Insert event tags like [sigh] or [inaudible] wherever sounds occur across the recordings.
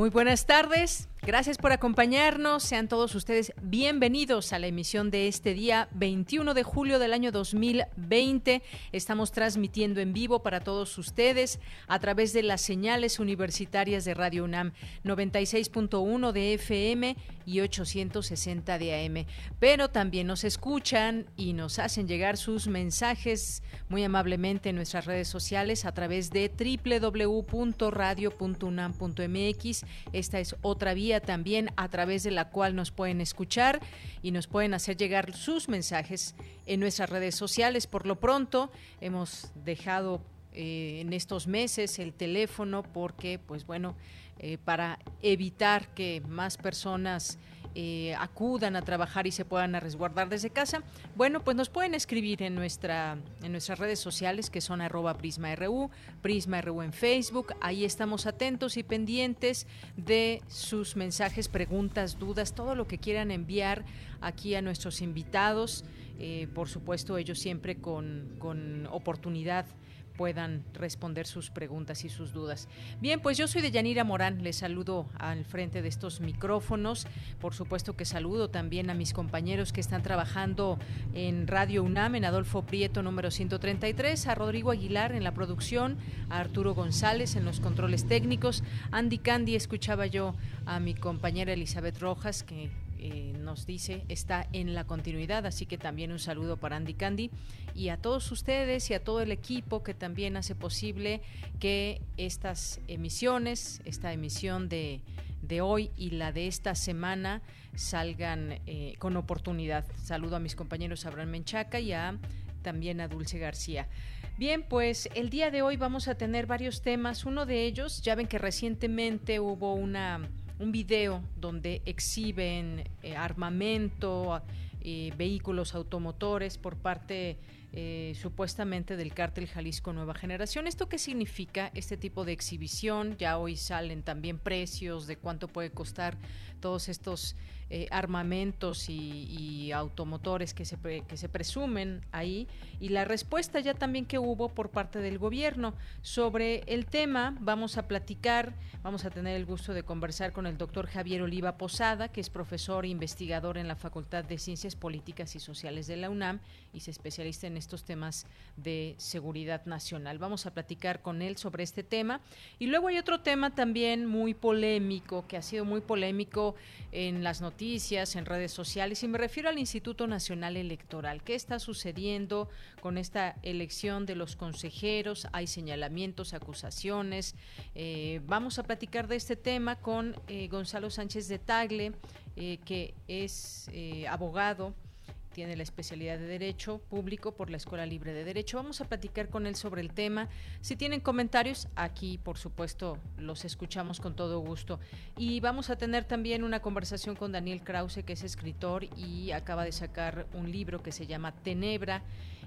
Muy buenas tardes. Gracias por acompañarnos. Sean todos ustedes bienvenidos a la emisión de este día 21 de julio del año 2020. Estamos transmitiendo en vivo para todos ustedes a través de las señales universitarias de Radio UNAM 96.1 de FM y 860 de AM. Pero también nos escuchan y nos hacen llegar sus mensajes muy amablemente en nuestras redes sociales a través de www.radio.unam.mx. Esta es otra vía también a través de la cual nos pueden escuchar y nos pueden hacer llegar sus mensajes en nuestras redes sociales. Por lo pronto, hemos dejado eh, en estos meses el teléfono porque, pues bueno, eh, para evitar que más personas eh, acudan a trabajar y se puedan resguardar desde casa, bueno, pues nos pueden escribir en nuestra en nuestras redes sociales que son arroba prisma.ru, prisma.ru en Facebook, ahí estamos atentos y pendientes de sus mensajes, preguntas, dudas, todo lo que quieran enviar aquí a nuestros invitados, eh, por supuesto ellos siempre con, con oportunidad puedan responder sus preguntas y sus dudas. Bien, pues yo soy de Yanira Morán, les saludo al frente de estos micrófonos. Por supuesto que saludo también a mis compañeros que están trabajando en Radio UNAM, en Adolfo Prieto número 133, a Rodrigo Aguilar en la producción, a Arturo González en los controles técnicos, Andy Candy, escuchaba yo a mi compañera Elizabeth Rojas, que eh, nos dice está en la continuidad, así que también un saludo para Andy Candy y a todos ustedes y a todo el equipo que también hace posible que estas emisiones, esta emisión de, de hoy y la de esta semana salgan eh, con oportunidad. Saludo a mis compañeros Abraham Menchaca y a, también a Dulce García. Bien, pues el día de hoy vamos a tener varios temas. Uno de ellos, ya ven que recientemente hubo una un video donde exhiben eh, armamento, eh, vehículos automotores por parte eh, supuestamente del cártel Jalisco Nueva Generación. ¿Esto qué significa este tipo de exhibición? Ya hoy salen también precios de cuánto puede costar todos estos eh, armamentos y, automotores que se, que se presumen ahí. Y la respuesta ya también que hubo por parte del gobierno sobre el tema vamos a platicar vamos a tener el gusto de conversar con el doctor Javier Oliva Posada que es profesor e investigador en la Facultad de Ciencias Políticas y Sociales de la UNAM y se especialista en estos temas de seguridad nacional. Vamos a platicar con él sobre este tema. Y luego hay otro tema también muy polémico que ha sido muy polémico en las noticias en redes sociales y me refiero al Instituto Nacional Electoral. ¿Qué está sucediendo con esta elección de los consejeros? Hay señalamientos, acusaciones. Eh, vamos a platicar de este tema con eh, Gonzalo Sánchez de Tagle, eh, que es abogado tiene la especialidad de Derecho Público por la Escuela Libre de Derecho. Vamos a platicar con él sobre el tema. Si tienen comentarios, aquí por supuesto los escuchamos con todo gusto. Y vamos a tener también una conversación con Daniel Krause, que es escritor y acaba de sacar un libro que se llama Tenebra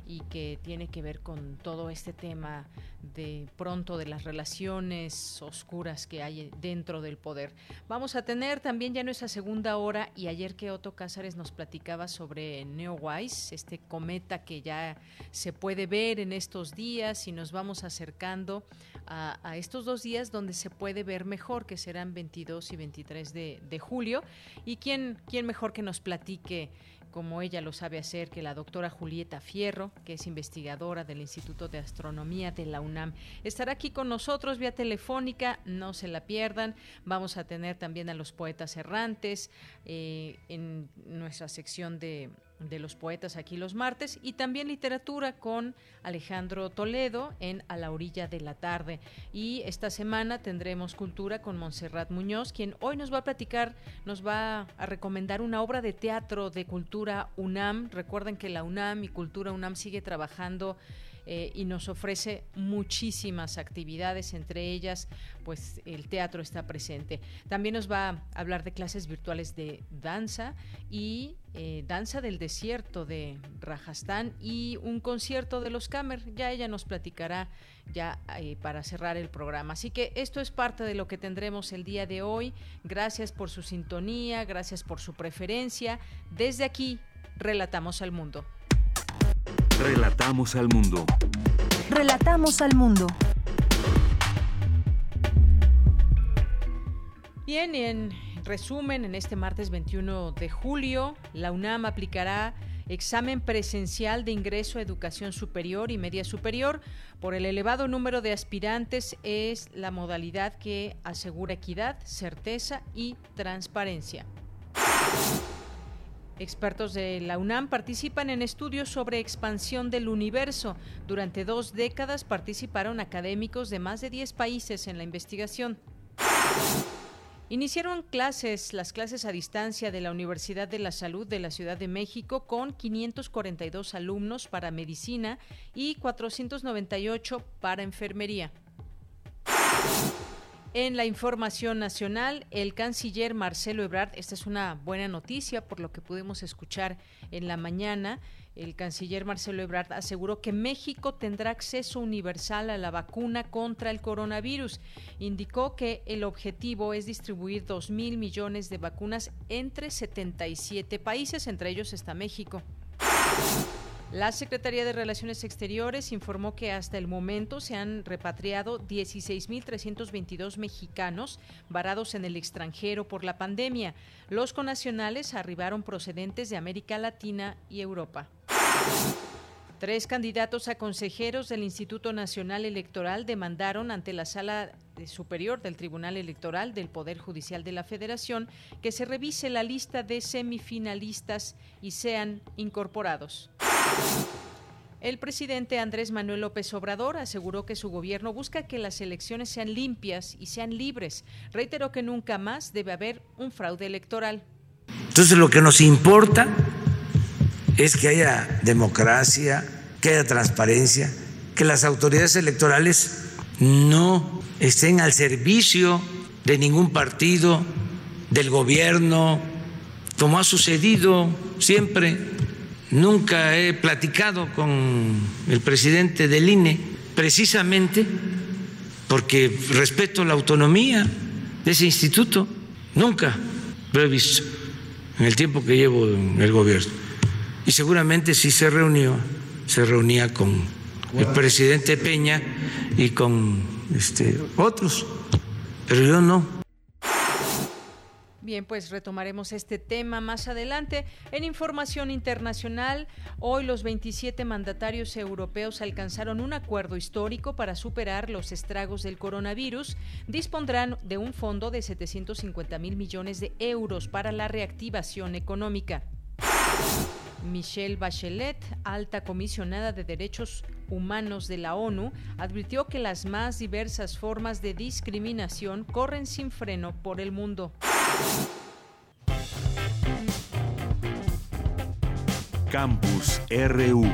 y que tiene que ver con todo este tema de pronto de las relaciones oscuras que hay dentro del poder. Vamos a tener también ya nuestra segunda hora y ayer que Otto Cázares nos platicaba sobre Neowise, este cometa que ya se puede ver en estos días y nos vamos acercando a, estos dos días donde se puede ver mejor, que serán 22 y 23 de, de julio. ¿Y quién, quién mejor que nos platique? Como ella lo sabe hacer, que la doctora Julieta Fierro, que es investigadora del Instituto de Astronomía de la UNAM, estará aquí con nosotros vía telefónica, no se la pierdan. Vamos a tener también a los poetas errantes eh, en nuestra sección de de los poetas aquí los martes y también literatura con Alejandro Toledo en A la orilla de la tarde. Y esta semana tendremos cultura con Montserrat Muñoz, quien hoy nos va a platicar, nos va a recomendar una obra de teatro de cultura UNAM. Recuerden que la UNAM y Cultura UNAM sigue trabajando eh, y nos ofrece muchísimas actividades, entre ellas pues el teatro está presente. También nos va a hablar de clases virtuales de danza y eh, danza del desierto de Rajastán y un concierto de los Kamer. Ya ella nos platicará ya eh, para cerrar el programa. Así que esto es parte de lo que tendremos el día de hoy. Gracias por su sintonía, gracias por su preferencia. Desde aquí, relatamos al mundo. Relatamos al mundo. Relatamos al mundo. Bien, en resumen, en este martes 21 de julio, la UNAM aplicará examen presencial de ingreso a educación superior y media superior. Por el elevado número de aspirantes es la modalidad que asegura equidad, certeza y transparencia. Expertos de la UNAM participan en estudios sobre expansión del universo. Durante dos décadas participaron académicos de más de 10 países en la investigación. Iniciaron clases, las clases a distancia de la Universidad de la Salud de la Ciudad de México con 542 alumnos para medicina y 498 para enfermería. En la información nacional, el canciller Marcelo Ebrard, esta es una buena noticia por lo que pudimos escuchar en la mañana, el canciller Marcelo Ebrard aseguró que México tendrá acceso universal a la vacuna contra el coronavirus. Indicó que el objetivo es distribuir 2 mil millones de vacunas entre 77 países, entre ellos está México. La Secretaría de Relaciones Exteriores informó que hasta el momento se han repatriado 16.322 mexicanos varados en el extranjero por la pandemia. Los conacionales arribaron procedentes de América Latina y Europa. Tres candidatos a consejeros del Instituto Nacional Electoral demandaron ante la Sala Superior del Tribunal Electoral del Poder Judicial de la Federación que se revise la lista de semifinalistas y sean incorporados. El presidente Andrés Manuel López Obrador aseguró que su gobierno busca que las elecciones sean limpias y sean libres. Reiteró que nunca más debe haber un fraude electoral. Entonces lo que nos importa es que haya democracia, que haya transparencia, que las autoridades electorales no estén al servicio de ningún partido, del gobierno, como ha sucedido siempre. Nunca he platicado con el presidente del INE, precisamente porque respeto la autonomía de ese instituto. Nunca lo he visto en el tiempo que llevo en el gobierno. Y seguramente sí se reunió, se reunía con el presidente Peña y con este, otros, pero yo no. Bien, pues retomaremos este tema más adelante. En información internacional, hoy los 27 mandatarios europeos alcanzaron un acuerdo histórico para superar los estragos del coronavirus. Dispondrán de un fondo de 750 mil millones de euros para la reactivación económica. Michelle Bachelet, alta comisionada de derechos humanos de la ONU, advirtió que las más diversas formas de discriminación corren sin freno por el mundo. Campus RU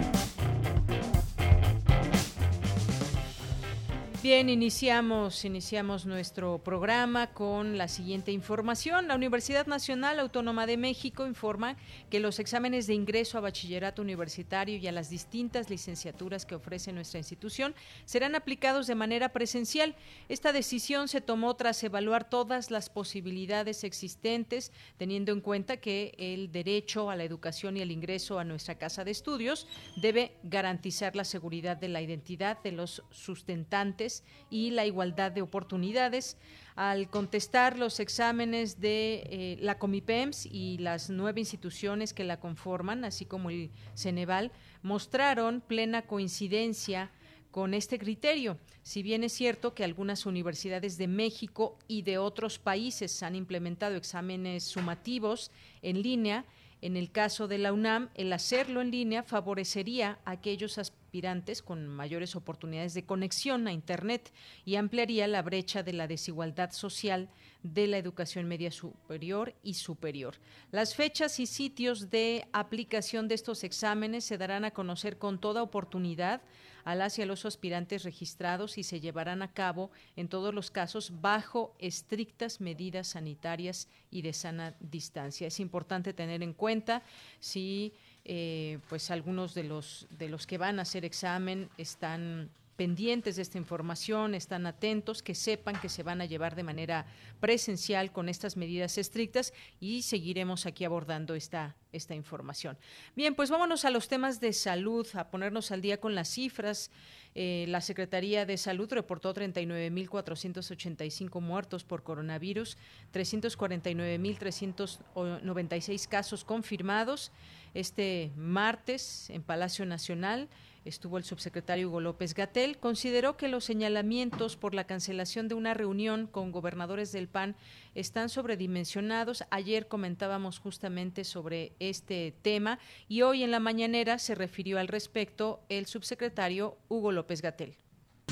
Bien, iniciamos, iniciamos nuestro programa con la siguiente información. La Universidad Nacional Autónoma de México informa que los exámenes de ingreso a bachillerato universitario y a las distintas licenciaturas que ofrece nuestra institución serán aplicados de manera presencial. Esta decisión se tomó tras evaluar todas las posibilidades existentes, teniendo en cuenta que el derecho a la educación y el ingreso a nuestra casa de estudios debe garantizar la seguridad de la identidad de los sustentantes y la igualdad de oportunidades. Al contestar los exámenes de eh, la Comipems y las nueve instituciones que la conforman, así como el Ceneval, mostraron plena coincidencia con este criterio. Si bien es cierto que algunas universidades de México y de otros países han implementado exámenes sumativos en línea, En el caso de la UNAM, el hacerlo en línea favorecería a aquellos aspirantes con mayores oportunidades de conexión a Internet y ampliaría la brecha de la desigualdad social de la educación media superior y superior. Las fechas y sitios de aplicación de estos exámenes se darán a conocer con toda oportunidad a las a los aspirantes registrados y se llevarán a cabo en todos los casos bajo estrictas medidas sanitarias y de sana distancia. Es importante tener en cuenta si eh, pues algunos de los de los que van a hacer examen están pendientes de esta información, están atentos, que sepan que se van a llevar de manera presencial con estas medidas estrictas y seguiremos aquí abordando esta, esta información. Bien, pues vámonos a los temas de salud, a ponernos al día con las cifras. Eh, la Secretaría de Salud reportó 39.485 muertos por coronavirus, 349.396 casos confirmados este martes en Palacio Nacional estuvo el subsecretario Hugo López Gatel, consideró que los señalamientos por la cancelación de una reunión con gobernadores del PAN están sobredimensionados. Ayer comentábamos justamente sobre este tema y hoy en la mañanera se refirió al respecto el subsecretario Hugo López Gatel.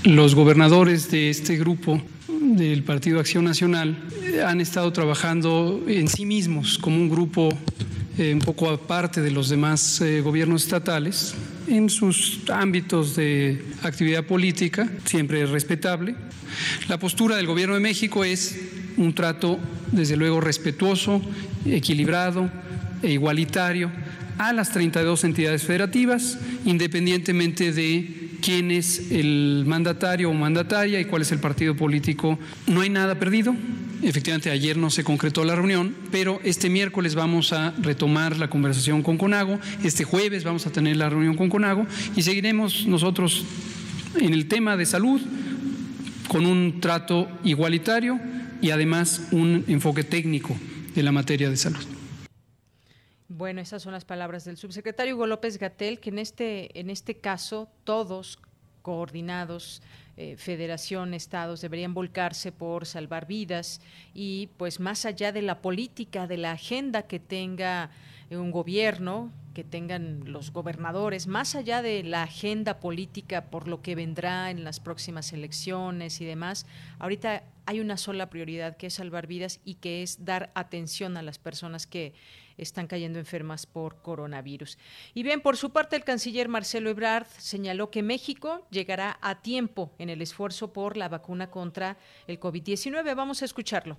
Los gobernadores de este grupo del Partido Acción Nacional han estado trabajando en sí mismos como un grupo eh, un poco aparte de los demás eh, gobiernos estatales en sus ámbitos de actividad política, siempre respetable. La postura del Gobierno de México es un trato, desde luego, respetuoso, equilibrado e igualitario a las 32 entidades federativas, independientemente de quién es el mandatario o mandataria y cuál es el partido político. No hay nada perdido, Efectivamente, ayer no se concretó la reunión, pero este miércoles vamos a retomar la conversación con Conago, este jueves vamos a tener la reunión con Conago y seguiremos nosotros en el tema de salud con un trato igualitario y además un enfoque técnico de la materia de salud. Bueno, esas son las palabras del subsecretario Hugo López Gatel, que en este, en este caso todos coordinados eh, federación, estados deberían volcarse por salvar vidas y pues más allá de la política, de la agenda que tenga un gobierno, que tengan los gobernadores, más allá de la agenda política por lo que vendrá en las próximas elecciones y demás, ahorita hay una sola prioridad que es salvar vidas y que es dar atención a las personas que están cayendo enfermas por coronavirus. Y bien, por su parte, el canciller Marcelo Ebrard señaló que México llegará a tiempo en el esfuerzo por la vacuna contra el COVID-19. Vamos a escucharlo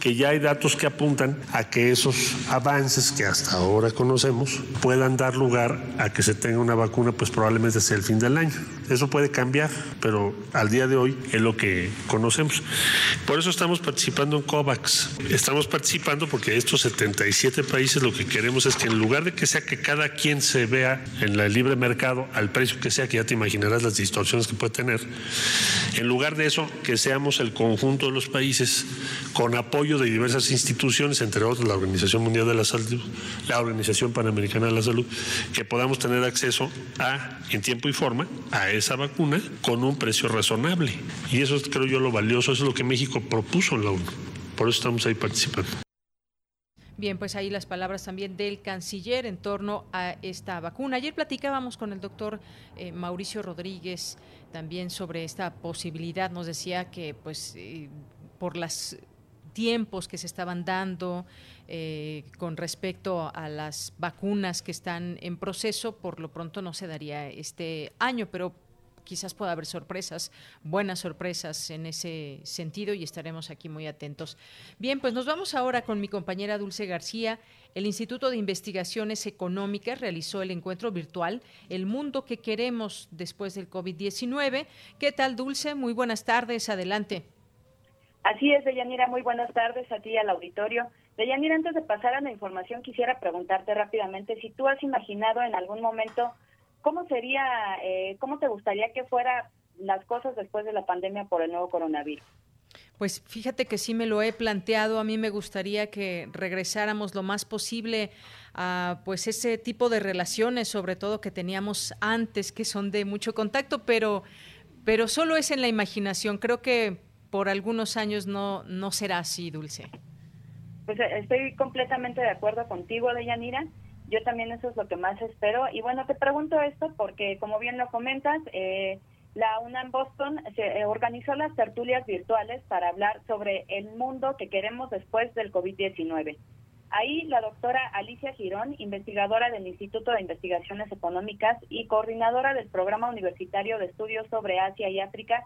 que ya hay datos que apuntan a que esos avances que hasta ahora conocemos puedan dar lugar a que se tenga una vacuna pues probablemente hacia el fin del año. Eso puede cambiar, pero al día de hoy es lo que conocemos. Por eso estamos participando en COVAX. Estamos participando porque estos 77 países lo que queremos es que en lugar de que sea que cada quien se vea en el libre mercado al precio que sea, que ya te imaginarás las distorsiones que puede tener, en lugar de eso, que seamos el conjunto de los países con apoyo de diversas instituciones, entre otras la Organización Mundial de la Salud, la Organización Panamericana de la Salud, que podamos tener acceso a, en tiempo y forma, a esa vacuna con un precio razonable. Y eso es, creo yo, lo valioso, eso es lo que México propuso en la ONU. Por eso estamos ahí participando. Bien, pues ahí las palabras también del canciller en torno a esta vacuna. Ayer platicábamos con el doctor eh, Mauricio Rodríguez también sobre esta posibilidad. Nos decía que, pues, eh, por las tiempos que se estaban dando eh, con respecto a las vacunas que están en proceso, por lo pronto no se daría este año, pero quizás pueda haber sorpresas, buenas sorpresas en ese sentido y estaremos aquí muy atentos. Bien, pues nos vamos ahora con mi compañera Dulce García. El Instituto de Investigaciones Económicas realizó el encuentro virtual El mundo que queremos después del COVID-19. ¿Qué tal, Dulce? Muy buenas tardes, adelante. Así es, Deyanira, muy buenas tardes a ti y al auditorio. Deyanira, antes de pasar a la información, quisiera preguntarte rápidamente si tú has imaginado en algún momento cómo sería, eh, cómo te gustaría que fueran las cosas después de la pandemia por el nuevo coronavirus. Pues fíjate que sí me lo he planteado. A mí me gustaría que regresáramos lo más posible a pues ese tipo de relaciones, sobre todo que teníamos antes, que son de mucho contacto, pero pero solo es en la imaginación. Creo que por algunos años no, no será así, Dulce. Pues eh, estoy completamente de acuerdo contigo, Deyanira. Yo también eso es lo que más espero. Y bueno, te pregunto esto porque, como bien lo comentas, eh, la UNAM Boston se eh, organizó las tertulias virtuales para hablar sobre el mundo que queremos después del COVID-19. Ahí la doctora Alicia Girón, investigadora del Instituto de Investigaciones Económicas y coordinadora del Programa Universitario de Estudios sobre Asia y África,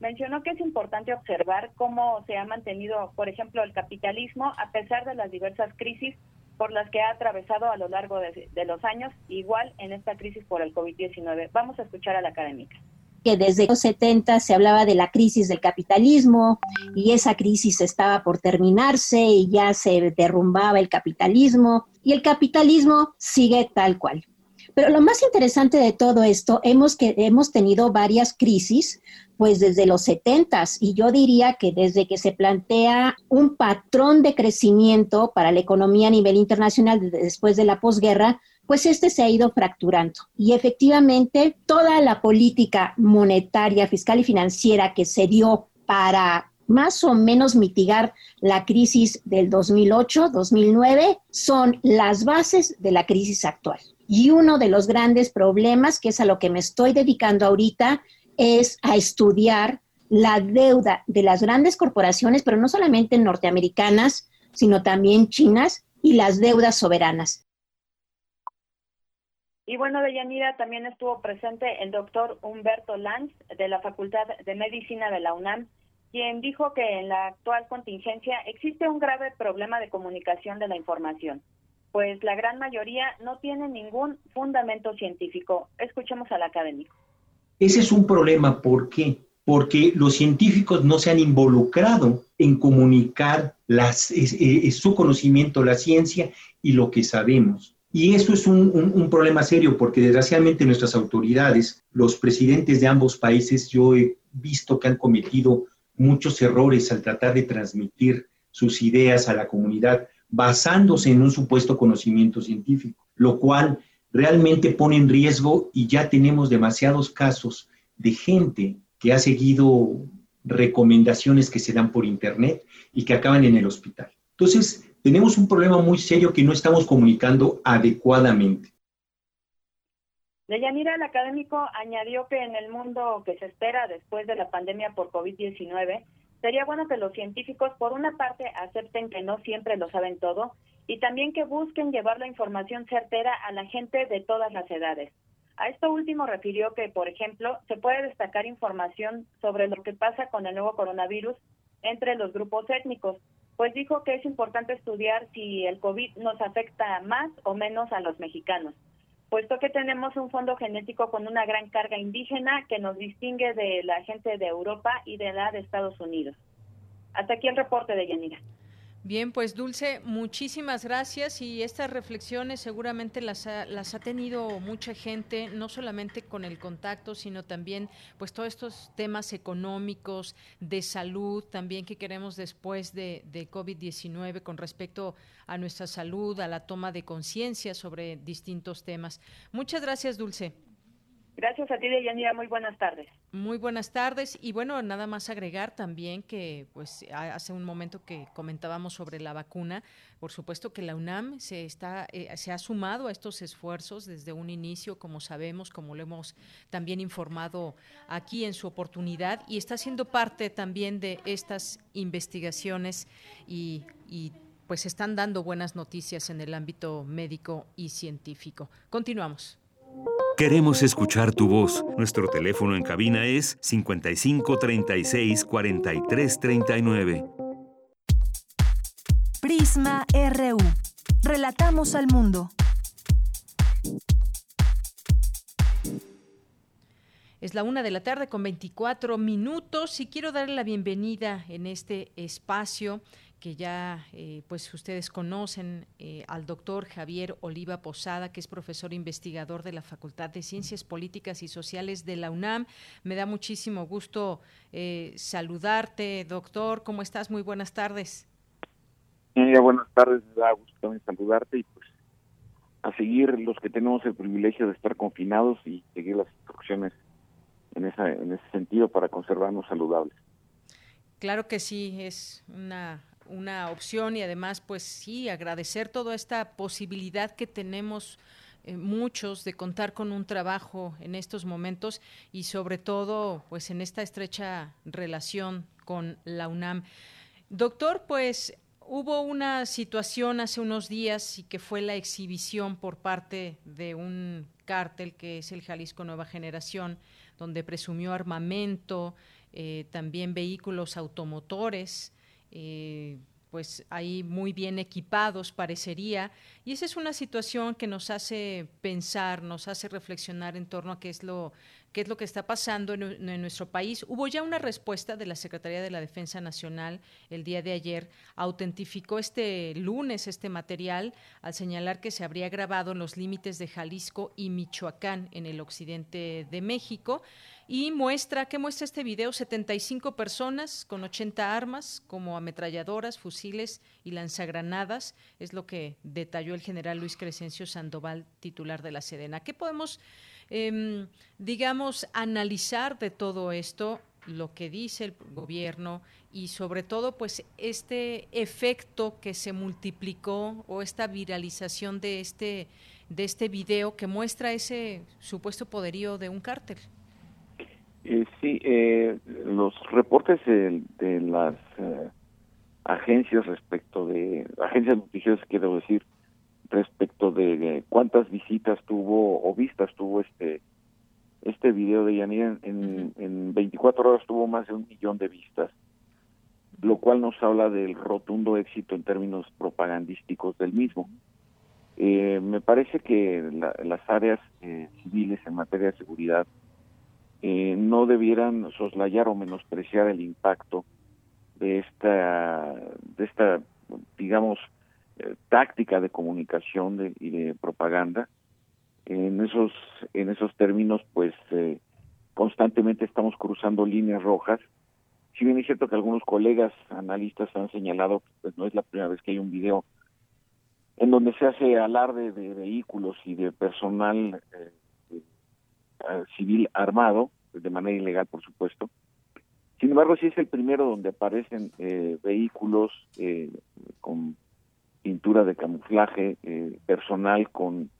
mencionó que es importante observar cómo se ha mantenido, por ejemplo, el capitalismo a pesar de las diversas crisis por las que ha atravesado a lo largo de, de los años, igual en esta crisis por el COVID-19. Vamos a escuchar a la académica que desde los 70 se hablaba de la crisis del capitalismo y esa crisis estaba por terminarse y ya se derrumbaba el capitalismo y el capitalismo sigue tal cual. Pero lo más interesante de todo esto, hemos, que, hemos tenido varias crisis, pues desde los 70 y yo diría que desde que se plantea un patrón de crecimiento para la economía a nivel internacional después de la posguerra, pues este se ha ido fracturando. Y efectivamente, toda la política monetaria, fiscal y financiera que se dio para más o menos mitigar la crisis del 2008-2009 son las bases de la crisis actual. Y uno de los grandes problemas, que es a lo que me estoy dedicando ahorita, es a estudiar la deuda de las grandes corporaciones, pero no solamente norteamericanas, sino también chinas y las deudas soberanas. Y bueno, de Yanira también estuvo presente el doctor Humberto Lanz de la Facultad de Medicina de la UNAM, quien dijo que en la actual contingencia existe un grave problema de comunicación de la información, pues la gran mayoría no tiene ningún fundamento científico. Escuchemos al académico. Ese es un problema, ¿por qué? Porque los científicos no se han involucrado en comunicar las, su conocimiento, la ciencia y lo que sabemos. Y eso es un, problema serio porque desgraciadamente nuestras autoridades, los presidentes de ambos países, yo he visto que han cometido muchos errores al tratar de transmitir sus ideas a la comunidad basándose en un supuesto conocimiento científico, lo cual realmente pone en riesgo y ya tenemos demasiados casos de gente que ha seguido recomendaciones que se dan por internet y que acaban en el hospital. Entonces, tenemos un problema muy serio que no estamos comunicando adecuadamente. Deyanira, el académico añadió que en el mundo que se espera después de la pandemia por COVID-19, sería bueno que los científicos, por una parte, acepten que no siempre lo saben todo y también que busquen llevar la información certera a la gente de todas las edades. A esto último refirió que, por ejemplo, se puede destacar información sobre lo que pasa con el nuevo coronavirus entre los grupos étnicos, pues dijo que es importante estudiar si el COVID nos afecta más o menos a los mexicanos, puesto que tenemos un fondo genético con una gran carga indígena que nos distingue de la gente de Europa y de la de Estados Unidos. Hasta aquí el reporte de Yanira. Bien, pues Dulce, muchísimas gracias y estas reflexiones seguramente las ha, las ha tenido mucha gente, no solamente con el contacto, sino también pues todos estos temas económicos, de salud, también que queremos después de, de COVID-19 con respecto a nuestra salud, a la toma de conciencia sobre distintos temas. Muchas gracias, Dulce. Gracias a ti, Deyanira. Muy buenas tardes. Muy buenas tardes. Y bueno, nada más agregar también que, pues, hace un momento que comentábamos sobre la vacuna, por supuesto que la UNAM se está, eh, se ha sumado a estos esfuerzos desde un inicio, como sabemos, como lo hemos también informado aquí en su oportunidad, y está siendo parte también de estas investigaciones y, y pues están dando buenas noticias en el ámbito médico y científico. Continuamos. Queremos escuchar tu voz. Nuestro teléfono en cabina es 55 36 43 39. Prisma RU. Relatamos al mundo. Es la una de la tarde con 24 minutos y quiero darle la bienvenida en este espacio que ya eh, pues ustedes conocen eh, al doctor Javier Oliva Posada, que es profesor investigador de la Facultad de Ciencias Políticas y Sociales de la UNAM. Me da muchísimo gusto eh, saludarte, doctor. ¿Cómo estás? Muy buenas tardes. buenas tardes, me da gusto también saludarte y pues a seguir los que tenemos el privilegio de estar confinados y seguir las instrucciones en, esa, en ese sentido para conservarnos saludables. Claro que sí, es una una opción y además pues sí agradecer toda esta posibilidad que tenemos eh, muchos de contar con un trabajo en estos momentos y sobre todo pues en esta estrecha relación con la UNAM. Doctor, pues hubo una situación hace unos días y que fue la exhibición por parte de un cártel que es el Jalisco Nueva Generación, donde presumió armamento, eh, también vehículos automotores, eh, pues ahí muy bien equipados parecería. Y esa es una situación que nos hace pensar, nos hace reflexionar en torno a qué es lo qué es lo que está pasando en, nuestro país. Hubo ya una respuesta de la Secretaría de la Defensa Nacional el día de ayer, autentificó este lunes este material al señalar que se habría grabado en los límites de Jalisco y Michoacán en el occidente de México y muestra, ¿qué muestra este video? 75 personas con 80 armas como ametralladoras, fusiles y lanzagranadas, es lo que detalló el general Luis Crescencio Sandoval, titular de la Sedena. ¿Qué podemos Em, digamos, analizar de todo esto lo que dice el gobierno y sobre todo pues este efecto que se multiplicó o esta viralización de este de este video que muestra ese supuesto poderío de un cártel. Eh, sí, eh, los reportes de, las eh, agencias respecto de agencias noticiosas quiero decir respecto de cuántas visitas tuvo o vistas tuvo este este video de Yanira en, en 24 horas tuvo más de un millón de vistas, lo cual nos habla del rotundo éxito en términos propagandísticos del mismo. Eh, me parece que las áreas eh, civiles en materia de seguridad eh, no debieran soslayar o menospreciar el impacto de esta, de esta digamos, eh, táctica de comunicación y de propaganda. En esos, en esos términos, pues eh, constantemente estamos cruzando líneas rojas. Si bien es cierto que algunos colegas analistas han señalado pues, no es la primera vez que hay un video en donde se hace alarde de vehículos y de personal eh, civil armado, de manera ilegal, por supuesto. Sin embargo, sí es el primero donde aparecen vehículos con pintura de camuflaje eh, personal con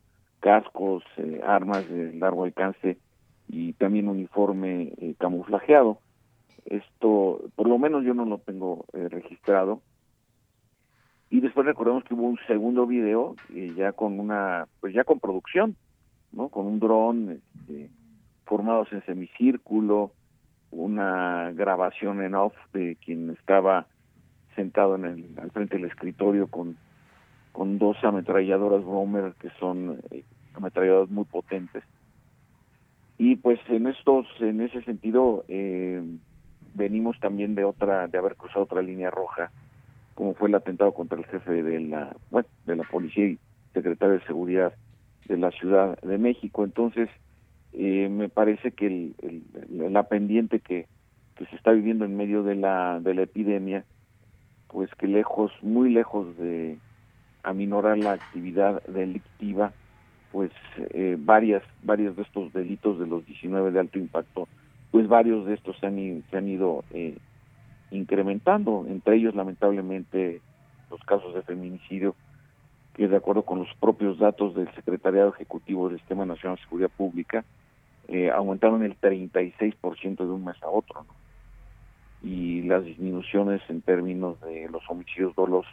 cascos, eh, armas de largo alcance y también uniforme eh, camuflajeado. Esto, por lo menos yo no lo tengo registrado. Y después recordemos que hubo un segundo video ya con una, pues ya con producción, ¿no? Con un dron, este, formados en semicírculo, una grabación en off de quien estaba sentado en el, al frente del escritorio con con dos ametralladoras Romer que son eh, ametralladoras muy potentes. Y pues en estos, en ese sentido, eh, venimos también de otra, de haber cruzado otra línea roja, como fue el atentado contra el jefe de la, bueno, de la policía y secretario de seguridad de la Ciudad de México. Entonces, eh, me parece que el, la pendiente que, que se está viviendo en medio de la, de la epidemia, pues que lejos, muy lejos de, aminorar la actividad delictiva, pues eh, varias, varios de estos delitos de los 19 de alto impacto, pues varios de estos se han, se han ido eh, incrementando, entre ellos lamentablemente los casos de feminicidio, que de acuerdo con los propios datos del Secretariado Ejecutivo del Sistema Nacional de Seguridad Pública, eh, aumentaron el 36% de un mes a otro, y las disminuciones en términos de los homicidios dolosos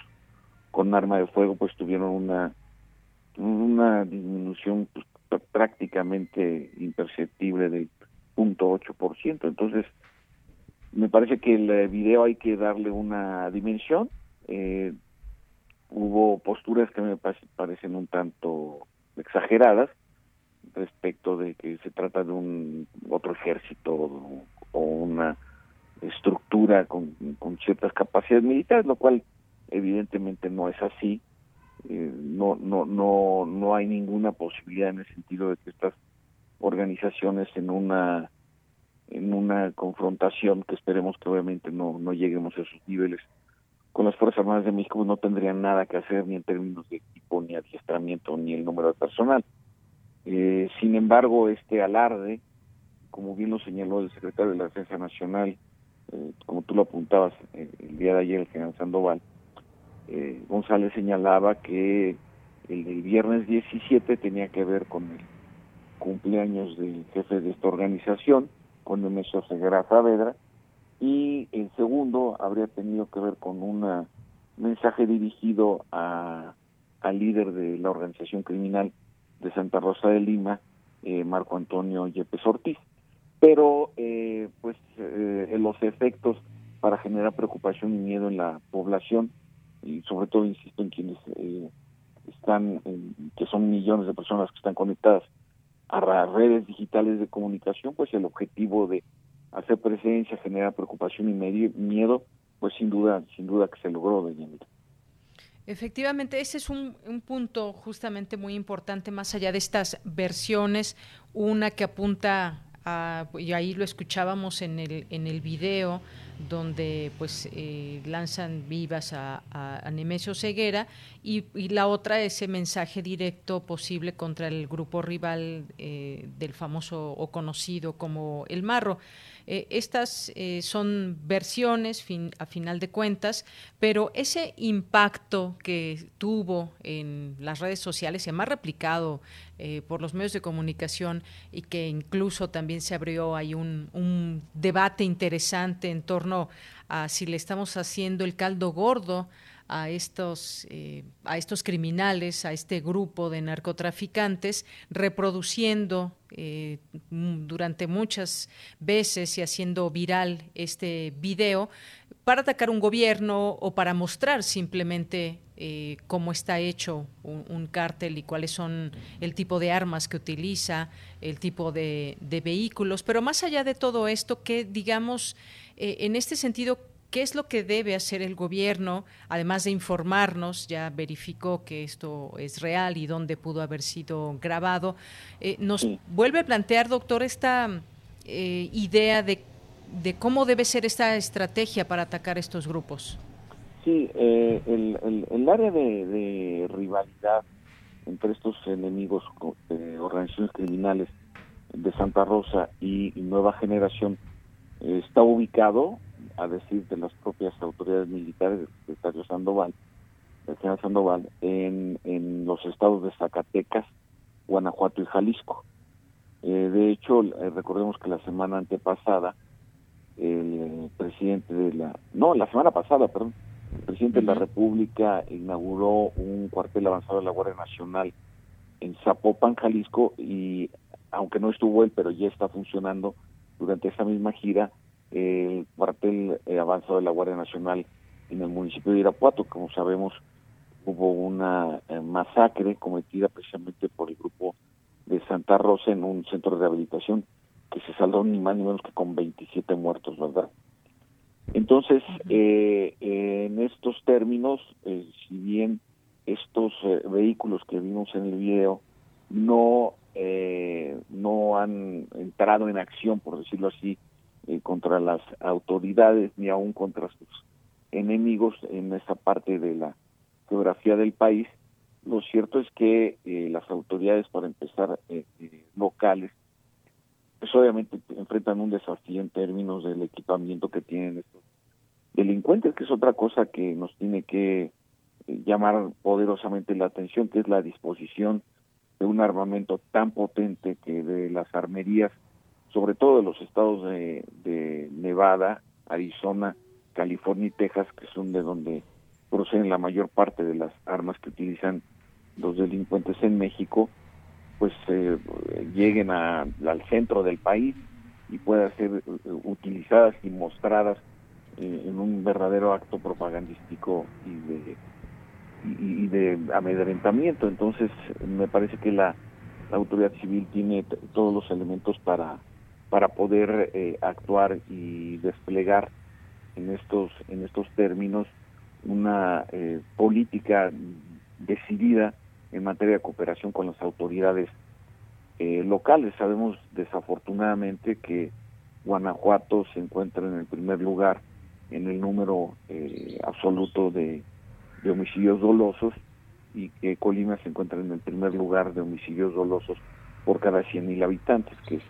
con arma de fuego pues tuvieron una una disminución pues, prácticamente imperceptible del 0.8%. Entonces, me parece que el video hay que darle una dimensión. Eh, hubo posturas que me parecen un tanto exageradas respecto de que se trata de un otro ejército o una estructura con, con ciertas capacidades militares, lo cual evidentemente no es así. Eh, no no no no hay ninguna posibilidad en el sentido de que estas organizaciones en una en una confrontación que esperemos que obviamente no no lleguemos a esos niveles con las fuerzas armadas de México no tendrían nada que hacer ni en términos de equipo ni adiestramiento ni el número de personal. Eh, sin embargo este alarde como bien lo señaló el secretario de la Defensa Nacional eh, como tú lo apuntabas el día de ayer el general Sandoval eh, González señalaba que el del viernes 17 tenía que ver con el cumpleaños del jefe de esta organización, con Segura Saavedra, y el segundo habría tenido que ver con un mensaje dirigido a, al líder de la organización criminal de Santa Rosa de Lima, eh, Marco Antonio Yepes Ortiz. Pero, eh, pues, eh, los efectos para generar preocupación y miedo en la población, y sobre todo, insisto, en quienes están, que son millones de personas que están conectadas a redes digitales de comunicación, pues el objetivo de hacer presencia, generar preocupación y miedo, pues sin duda, sin duda que se logró de Efectivamente, ese es un, punto justamente muy importante, más allá de estas versiones, una que apunta a, y ahí lo escuchábamos en el, en el video, donde pues eh, lanzan vivas a, Nemesio Ceguera y, la otra ese mensaje directo posible contra el grupo rival eh, del famoso o conocido como el Marro. Eh, estas eh, son versiones a final de cuentas, pero ese impacto que tuvo en las redes sociales se ha más replicado eh, por los medios de comunicación y que incluso también se abrió ahí un, un debate interesante en torno a si le estamos haciendo el caldo gordo a estos, eh, a estos criminales, a este grupo de narcotraficantes, reproduciendo eh, durante muchas veces y haciendo viral este video para atacar un gobierno o para mostrar simplemente eh, cómo está hecho un, cártel y cuáles son el tipo de armas que utiliza, el tipo de, de vehículos. Pero más allá de todo esto, que digamos, en este sentido, ¿Qué es lo que debe hacer el gobierno, además de informarnos, ya verificó que esto es real y dónde pudo haber sido grabado? Eh, ¿Nos vuelve a plantear, doctor, esta eh, idea de, cómo debe ser esta estrategia para atacar estos grupos? Sí, eh, el, área de, rivalidad entre estos enemigos, organizaciones criminales de Santa Rosa y Nueva Generación, está ubicado a decir de las propias autoridades militares del secretario Sandoval, el general Sandoval, en, en los estados de Zacatecas, Guanajuato y Jalisco. Eh, de hecho, eh, recordemos que la semana antepasada, el presidente de la, no, la semana pasada, perdón, el presidente de la República inauguró un cuartel avanzado de la Guardia Nacional en Zapopan, Jalisco, y aunque no estuvo él, pero ya está funcionando durante esa misma gira, el cuartel eh, avanzado de la Guardia Nacional en el municipio de Irapuato. Como sabemos, hubo una eh, masacre cometida precisamente por el grupo de Santa Rosa en un centro de rehabilitación que se saldó ni más ni menos que con 27 muertos, ¿verdad? Entonces, eh, en estos términos, si bien estos vehículos que vimos en el video no no han entrado en acción, por decirlo así, eh, contra las autoridades ni aún contra sus enemigos en esa parte de la geografía del país. Lo cierto es que eh, las autoridades, para empezar, eh, locales, pues obviamente enfrentan un desafío en términos del equipamiento que tienen estos delincuentes, que es otra cosa que nos tiene que llamar poderosamente la atención, que es la disposición de un armamento tan potente que de las armerías sobre todo de los estados de, Nevada, Arizona, California y Texas, que son de donde proceden la mayor parte de las armas que utilizan los delincuentes en México, pues eh, lleguen al centro del país y puedan ser eh, utilizadas y mostradas eh, en un verdadero acto propagandístico y de y, de amedrentamiento. Entonces, me parece que la autoridad civil tiene todos los elementos para para poder eh, actuar y desplegar en estos en estos términos una eh, política decidida en materia de cooperación con las autoridades eh, locales. Sabemos desafortunadamente que Guanajuato se encuentra en el primer lugar en el número absoluto de, de homicidios dolosos y que Colima se encuentra en el primer lugar de homicidios dolosos por cada 100.000 habitantes, que es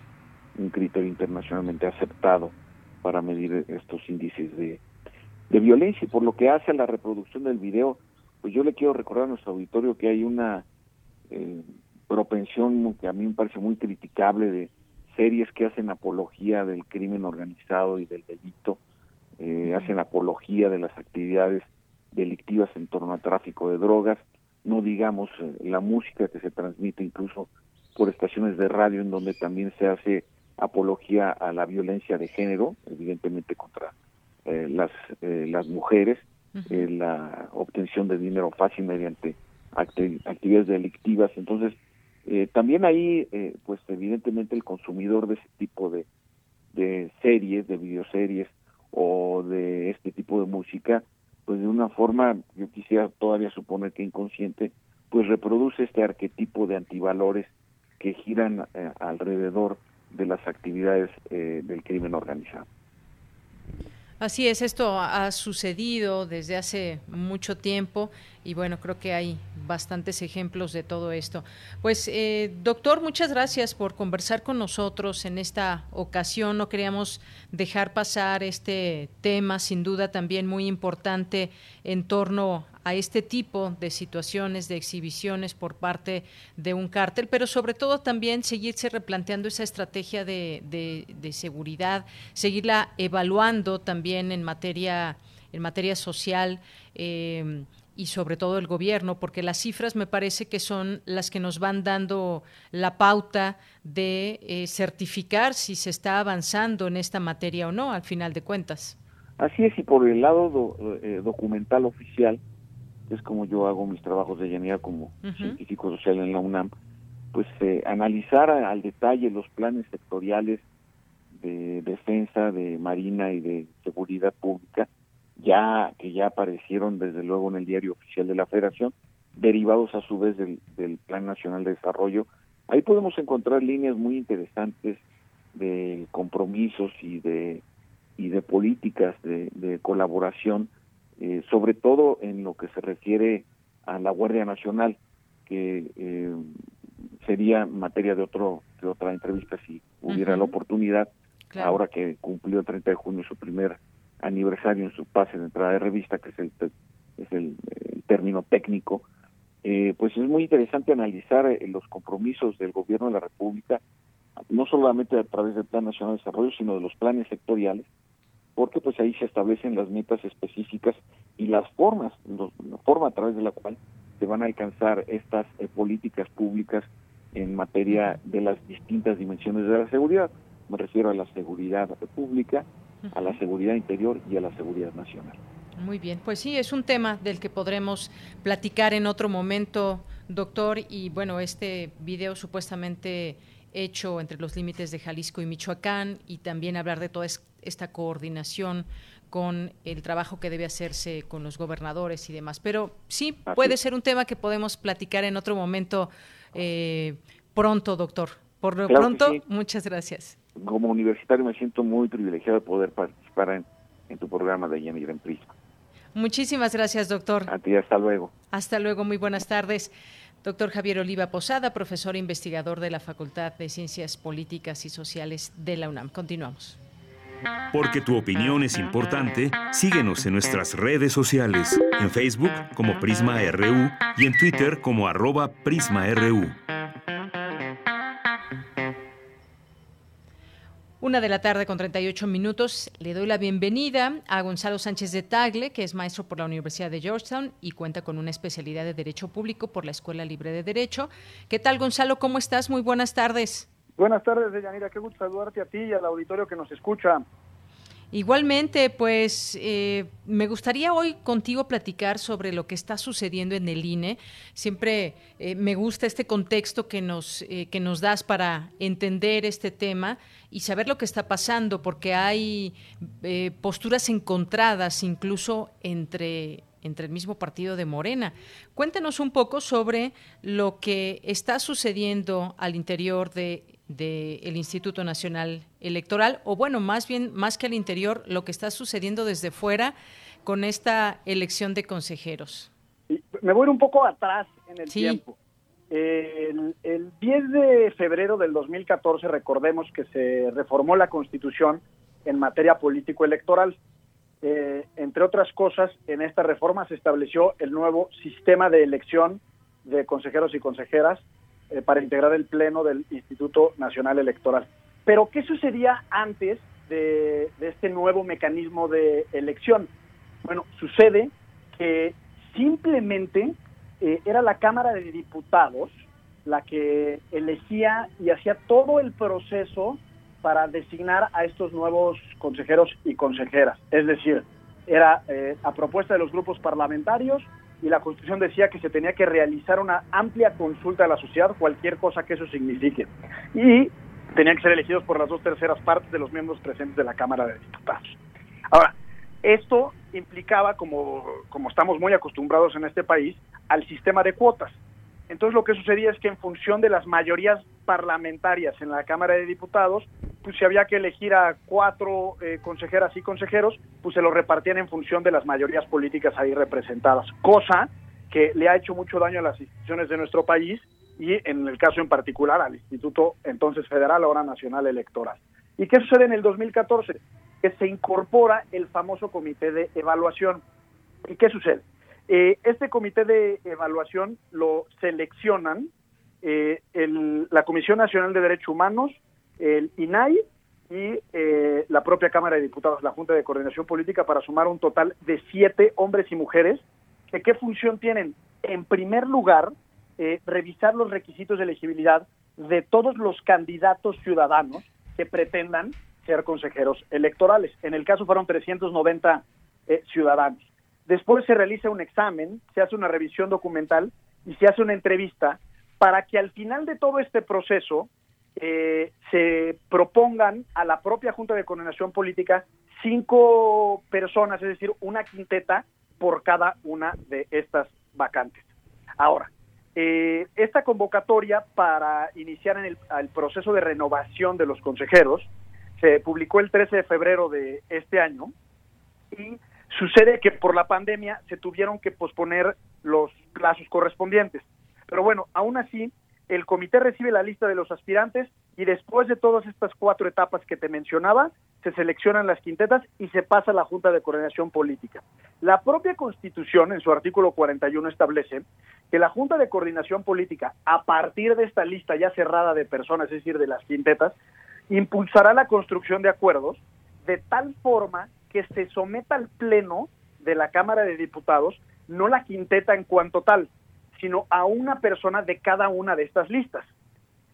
un criterio internacionalmente aceptado para medir estos índices de, de violencia. Y por lo que hace a la reproducción del video, pues yo le quiero recordar a nuestro auditorio que hay una eh, propensión que a mí me parece muy criticable de series que hacen apología del crimen organizado y del delito, eh, hacen apología de las actividades delictivas en torno al tráfico de drogas, no digamos eh, la música que se transmite incluso por estaciones de radio en donde también se hace apología a la violencia de género, evidentemente contra eh, las, las mujeres, la obtención de dinero fácil mediante actividades delictivas. Entonces, eh, también ahí, eh, pues evidentemente el consumidor de ese tipo de, de series, de videoseries o de este tipo de música, pues de una forma, yo quisiera todavía suponer que inconsciente, pues reproduce este arquetipo de antivalores que giran eh, alrededor de las actividades del crimen organizado. Así es, esto ha sucedido desde hace mucho tiempo y bueno, creo que hay bastantes ejemplos de todo esto. Pues, eh, doctor, muchas gracias por conversar con nosotros en esta ocasión. No queríamos dejar pasar este tema, sin duda también muy importante en torno a este tipo de situaciones, de exhibiciones por parte de un cártel, pero sobre todo también seguirse replanteando esa estrategia de, de seguridad, seguirla evaluando también en materia en materia social. Eh, y sobre todo el gobierno, porque las cifras me parece que son las que nos van dando la pauta de eh, certificar si se está avanzando en esta materia o no, al final de cuentas. Así es, y por el lado eh, documental oficial, es como yo hago mis trabajos de llanera como científico social en la UNAM, pues eh, analizar al detalle los planes sectoriales de defensa, de marina y de seguridad pública, ya que ya aparecieron desde luego en el diario oficial de la Federación, derivados a su vez del, Plan Nacional de Desarrollo. Ahí podemos encontrar líneas muy interesantes de compromisos y de y de políticas de, colaboración, eh, sobre todo en lo que se refiere a la Guardia Nacional, que eh, sería materia de otro de otra entrevista si hubiera la oportunidad, ahora que cumplió el 30 de junio su primer aniversario en su pase de entrada de revista, que es el, es el, término técnico, eh, pues es muy interesante analizar eh, los compromisos del gobierno de la República, no solamente a través del Plan Nacional de Desarrollo, sino de los planes sectoriales, porque pues ahí se establecen las metas específicas y las formas, la forma a través de la cual se van a alcanzar estas eh, políticas públicas en materia de las distintas dimensiones de la seguridad. Me refiero a la seguridad pública, a la seguridad interior y a la seguridad nacional. Muy bien, pues sí, es un tema del que podremos platicar en otro momento, doctor, y bueno, este video supuestamente hecho entre los límites de Jalisco y Michoacán y también hablar de toda esta coordinación con el trabajo que debe hacerse con los gobernadores y demás. Pero sí, puede ser un tema que podemos platicar en otro momento eh, pronto, doctor. Por lo pronto, muchas gracias como universitario me siento muy privilegiado de poder participar en, tu programa de Yanira en Prisma. Muchísimas gracias, doctor. A ti, hasta luego. Hasta luego, muy buenas tardes. Doctor Javier Oliva Posada, profesor e investigador de la Facultad de Ciencias Políticas y Sociales de la UNAM. Continuamos. Porque tu opinión es importante, síguenos en nuestras redes sociales, en Facebook como Prisma RU y en Twitter como arroba PrismaRU. Una de la tarde con 38 minutos. Le doy la bienvenida a Gonzalo Sánchez de Tagle, que es maestro por la Universidad de Georgetown y cuenta con una especialidad de Derecho Público por la Escuela Libre de Derecho. ¿Qué tal, Gonzalo? ¿Cómo estás? Muy buenas tardes. Buenas tardes, Deyanira. Qué gusto saludarte a ti y al auditorio que nos escucha. Igualmente, pues eh, me gustaría hoy contigo platicar sobre lo que está sucediendo en el INE. Siempre eh, me gusta este contexto que nos, eh, que nos das para entender este tema y saber lo que está pasando, porque hay posturas encontradas incluso entre entre el mismo partido de Morena. Cuéntanos un poco sobre lo que está sucediendo al interior de del Instituto Nacional Electoral, o bueno, más bien, más que al interior, lo que está sucediendo desde fuera con esta elección de consejeros. Me voy un poco atrás en el tiempo. El, el, 10 de febrero del 2014, recordemos que se reformó la Constitución en materia político-electoral. eh, entre otras cosas, en esta reforma se estableció el nuevo sistema de elección de consejeros y consejeras eh, para integrar el pleno del Instituto Nacional Electoral. Pero, ¿qué sucedía antes de, este nuevo mecanismo de elección? Bueno, sucede que simplemente eh, era la Cámara de Diputados la que elegía y hacía todo el proceso para designar a estos nuevos consejeros y consejeras. Es decir, era eh, a propuesta de los grupos parlamentarios y la Constitución decía que se tenía que realizar una amplia consulta a la sociedad, cualquier cosa que eso signifique. Y tenían que ser elegidos por las dos terceras partes de los miembros presentes de la Cámara de Diputados. Ahora, esto implicaba, como, como estamos muy acostumbrados en este país, al sistema de cuotas. Entonces lo que sucedía es que en función de las mayorías parlamentarias en la Cámara de Diputados, pues si había que elegir a cuatro eh, consejeras y consejeros, pues se lo repartían en función de las mayorías políticas ahí representadas, cosa que le ha hecho mucho daño a las instituciones de nuestro país y en el caso en particular al Instituto entonces Federal, ahora Nacional Electoral. ¿Y qué sucede en el 2014? Que se incorpora el famoso comité de evaluación. ¿Y qué sucede? Eh, este comité de evaluación lo seleccionan eh, la Comisión Nacional de Derechos Humanos, el INAI y eh, la propia Cámara de Diputados, la Junta de Coordinación Política, para sumar un total de siete hombres y mujeres. Que, ¿Qué función tienen? En primer lugar, revisar los requisitos de elegibilidad de todos los candidatos ciudadanos que pretendan ser consejeros electorales. En el caso fueron 390 ciudadanos. Después se realiza un examen, se hace una revisión documental y se hace una entrevista para que al final de todo este proceso eh, se propongan a la propia Junta de Coordinación Política cinco personas, es decir, una quinteta por cada una de estas vacantes. Ahora, eh, esta convocatoria para iniciar en el, el, proceso de renovación de los consejeros se publicó el 13 de febrero de este año y Sucede que por la pandemia se tuvieron que posponer los plazos correspondientes. Pero bueno, aún así, el comité recibe la lista de los aspirantes y después de todas estas cuatro etapas que te mencionaba, se seleccionan las quintetas y se pasa a la Junta de Coordinación Política. La propia Constitución, en su artículo 41, establece que la Junta de Coordinación Política, a partir de esta lista ya cerrada de personas, es decir, de las quintetas, impulsará la construcción de acuerdos de tal forma que se someta al Pleno de la Cámara de Diputados, no la quinteta en cuanto tal, sino a una persona de cada una de estas listas.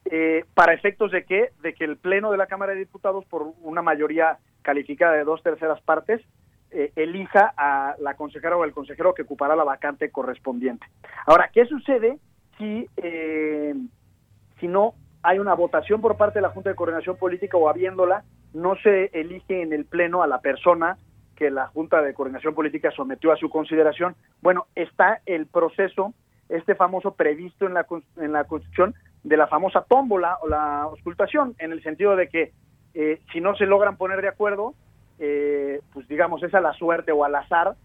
Eh, para efectos de que, de que el Pleno de la Cámara de Diputados, por una mayoría calificada de dos terceras partes, eh, elija a la consejera o el consejero que ocupará la vacante correspondiente. Ahora, ¿qué sucede si, eh, si no hay una votación por parte de la Junta de Coordinación Política o habiéndola, no se elige en el Pleno a la persona que la Junta de Coordinación Política sometió a su consideración. Bueno, está el proceso, este famoso previsto en la, en la Constitución, de la famosa tómbola o la auscultación, en el sentido de que eh, si no se logran poner de acuerdo, eh, pues digamos, es a la suerte o al azar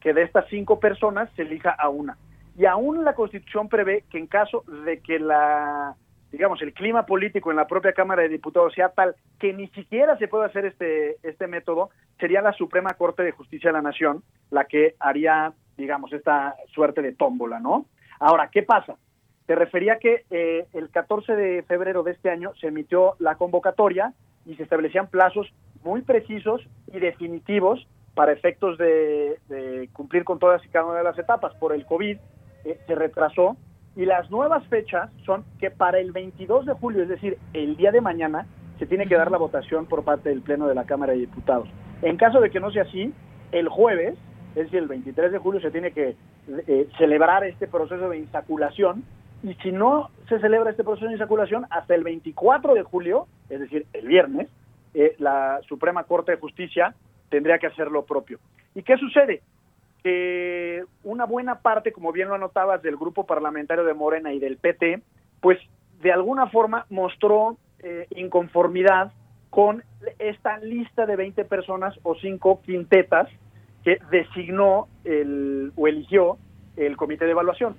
que de estas cinco personas se elija a una. Y aún la Constitución prevé que en caso de que la digamos, el clima político en la propia Cámara de Diputados sea tal que ni siquiera se pueda hacer este, este método, sería la Suprema Corte de Justicia de la Nación la que haría, digamos, esta suerte de tómbola, ¿no? Ahora, ¿qué pasa? Te refería que eh, el 14 de febrero de este año se emitió la convocatoria y se establecían plazos muy precisos y definitivos para efectos de, cumplir con todas y cada una de las etapas. Por el COVID eh, se retrasó y las nuevas fechas son que para el 22 de julio, es decir, el día de mañana, se tiene que dar la votación por parte del Pleno de la Cámara de Diputados. En caso de que no sea así, el jueves, es decir, el 23 de julio, se tiene que eh, celebrar este proceso de insaculación. Y si no se celebra este proceso de insaculación, hasta el 24 de julio, es decir, el viernes, eh, la Suprema Corte de Justicia tendría que hacer lo propio. ¿Y qué sucede? Que una buena parte, como bien lo anotabas, del grupo parlamentario de Morena y del PT, pues de alguna forma mostró eh, inconformidad con esta lista de 20 personas o cinco quintetas que designó el, o eligió el comité de evaluación.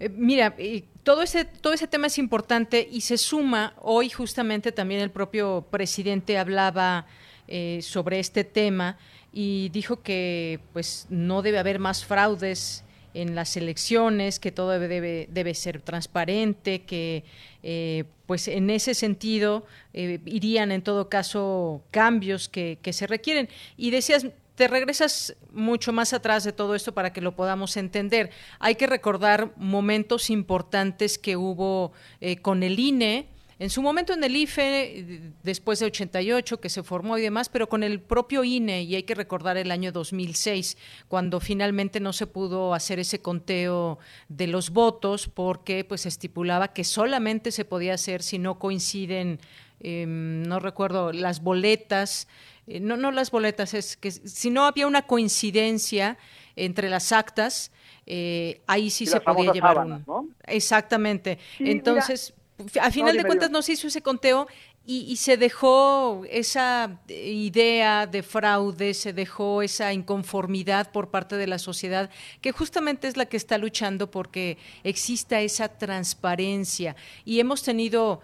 Eh, mira, todo ese, todo ese tema es importante y se suma, hoy justamente también el propio presidente hablaba eh, sobre este tema y dijo que pues no debe haber más fraudes en las elecciones, que todo debe, debe ser transparente, que eh, pues en ese sentido eh, irían en todo caso cambios que, que se requieren. Y decías, te regresas mucho más atrás de todo esto para que lo podamos entender. Hay que recordar momentos importantes que hubo eh, con el INE, en su momento en el IFE, después de 88, que se formó y demás, pero con el propio INE, y hay que recordar el año 2006, cuando finalmente no se pudo hacer ese conteo de los votos, porque pues estipulaba que solamente se podía hacer si no coinciden, em, no recuerdo, las boletas, eh, no, no las boletas, es que si no había una coincidencia entre las actas, eh, ahí sí se podía llevar un... Exactamente. Entonces a final de cuentas no se hizo ese conteo y, se dejó esa idea de fraude, se dejó esa inconformidad por parte de la sociedad, que justamente es la que está luchando porque exista esa transparencia. Y hemos tenido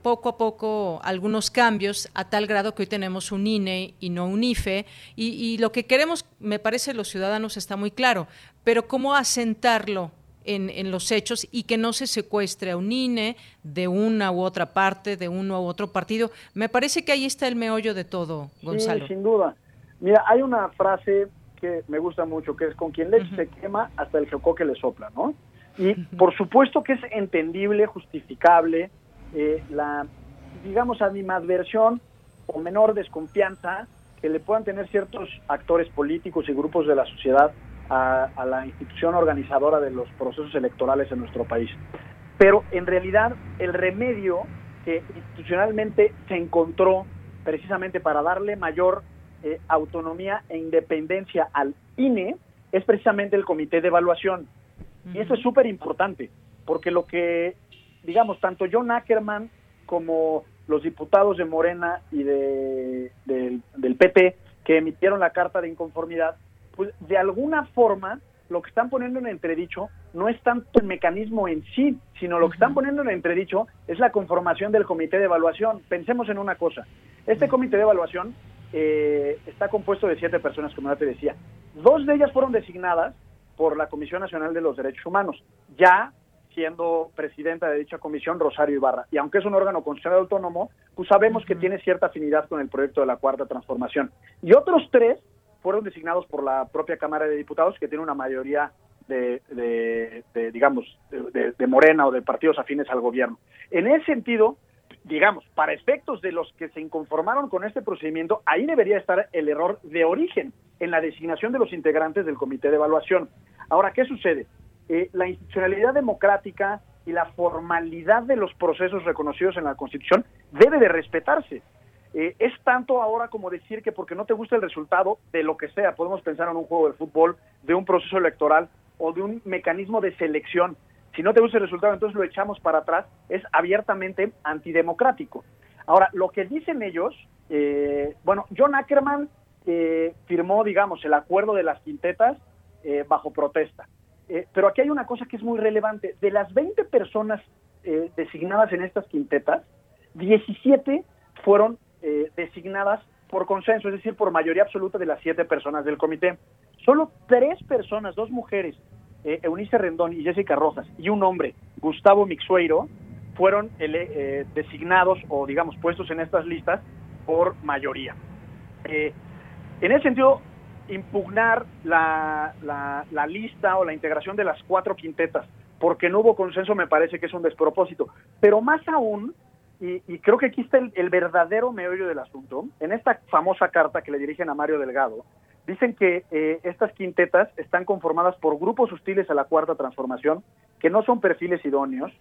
poco a poco algunos cambios a tal grado que hoy tenemos un INE y no un IFE y, y lo que queremos, me parece, los ciudadanos está muy claro, pero cómo asentarlo en, los hechos y que no se secuestre a un INE de una u otra parte, de uno u otro partido. Me parece que ahí está el meollo de todo, Gonzalo. Sí, sin duda. Mira, hay una frase que me gusta mucho, que es con quien leche se quema hasta el que le sopla, ¿no? Y por supuesto que es entendible, justificable, eh, la, digamos, animadversión o menor desconfianza que le puedan tener ciertos actores políticos y grupos de la sociedad a, la institución organizadora de los procesos electorales en nuestro país. Pero en realidad el remedio que institucionalmente se encontró precisamente para darle mayor eh, autonomía e independencia al INE es precisamente el comité de evaluación. Y eso es súper importante, porque lo que, digamos, tanto John Ackerman como los diputados de Morena y de, del PT que emitieron la carta de inconformidad pues de alguna forma lo que están poniendo en entredicho no es tanto el mecanismo en sí, sino lo que están poniendo en entredicho es la conformación del comité de evaluación. Pensemos en una cosa, este comité de evaluación eh, está compuesto de siete personas, como ya te decía. Dos de ellas fueron designadas por la Comisión Nacional de los Derechos Humanos, ya siendo presidenta de dicha comisión Rosario Ibarra. Y aunque es un órgano constitucional autónomo, pues sabemos que tiene cierta afinidad con el proyecto de la Cuarta Transformación. Y otros tres fueron designados por la propia Cámara de Diputados, que tiene una mayoría de, digamos, de, Morena o de partidos afines al gobierno. En ese sentido, digamos, para efectos de los que se inconformaron con este procedimiento, ahí debería estar el error de origen en la designación de los integrantes del comité de evaluación. Ahora, ¿qué sucede? Eh, la institucionalidad democrática y la formalidad de los procesos reconocidos en la Constitución debe de respetarse. Eh, es tanto ahora como decir que porque no te gusta el resultado de lo que sea, podemos pensar en un juego de fútbol, de un proceso electoral o de un mecanismo de selección. Si no te gusta el resultado, entonces lo echamos para atrás, es abiertamente antidemocrático. Ahora, lo que dicen ellos, eh, bueno, John Ackerman eh, firmó, digamos, el acuerdo de las quintetas bajo protesta. pero aquí hay una cosa que es muy relevante. De las 20 personas designadas en estas quintetas, 17 fueron eh, designadas por consenso, es decir, por mayoría absoluta de las siete personas del comité. Solo tres personas, dos mujeres, eh, Eunice Rendón y Jessica Rojas, y un hombre, Gustavo Mixueiro, fueron eh, designados o, digamos, puestos en estas listas por mayoría. en ese sentido, impugnar la, la, lista o la integración de las cuatro quintetas porque no hubo consenso me parece que es un despropósito. Pero más aún, y, creo que aquí está el, verdadero meollo del asunto. En esta famosa carta que le dirigen a Mario Delgado, dicen que eh, estas quintetas están conformadas por grupos hostiles a la cuarta transformación, que no son perfiles idóneos,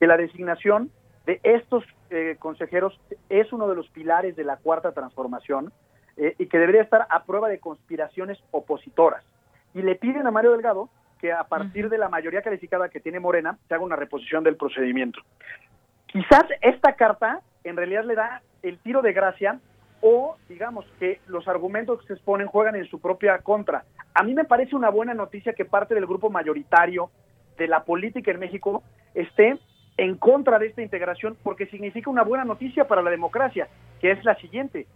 que la designación de estos eh, consejeros es uno de los pilares de la cuarta transformación eh, y que debería estar a prueba de conspiraciones opositoras. Y le piden a Mario Delgado que a partir de la mayoría calificada que tiene Morena se haga una reposición del procedimiento. Quizás esta carta en realidad le da el tiro de gracia o digamos que los argumentos que se exponen juegan en su propia contra. A mí me parece una buena noticia que parte del grupo mayoritario de la política en México esté en contra de esta integración porque significa una buena noticia para la democracia, que es la siguiente,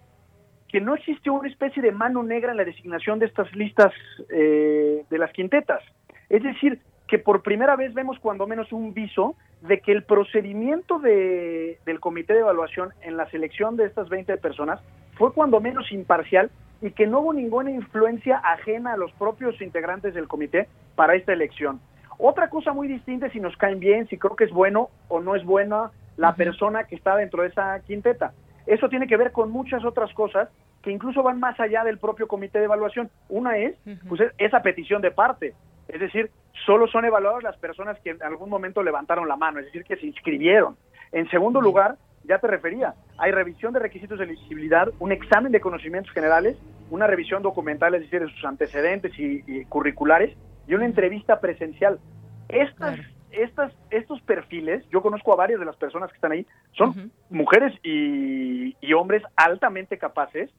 que no existió una especie de mano negra en la designación de estas listas eh, de las quintetas. Es decir, que por primera vez vemos cuando menos un viso de que el procedimiento de, del comité de evaluación en la selección de estas 20 personas fue cuando menos imparcial y que no hubo ninguna influencia ajena a los propios integrantes del comité para esta elección. Otra cosa muy distinta es si nos caen bien, si creo que es bueno o no es buena la persona que está dentro de esa quinteta. Eso tiene que ver con muchas otras cosas que incluso van más allá del propio comité de evaluación. Una es, pues, esa petición de parte. Es decir, solo son evaluadas las personas que en algún momento levantaron la mano, es decir, que se inscribieron. En segundo lugar, ya te refería, hay revisión de requisitos de elegibilidad, un examen de conocimientos generales, una revisión documental, es decir, de sus antecedentes y, curriculares, y una entrevista presencial. Estas, estas, estos perfiles, yo conozco a varias de las personas que están ahí, son mujeres y, y hombres altamente capaces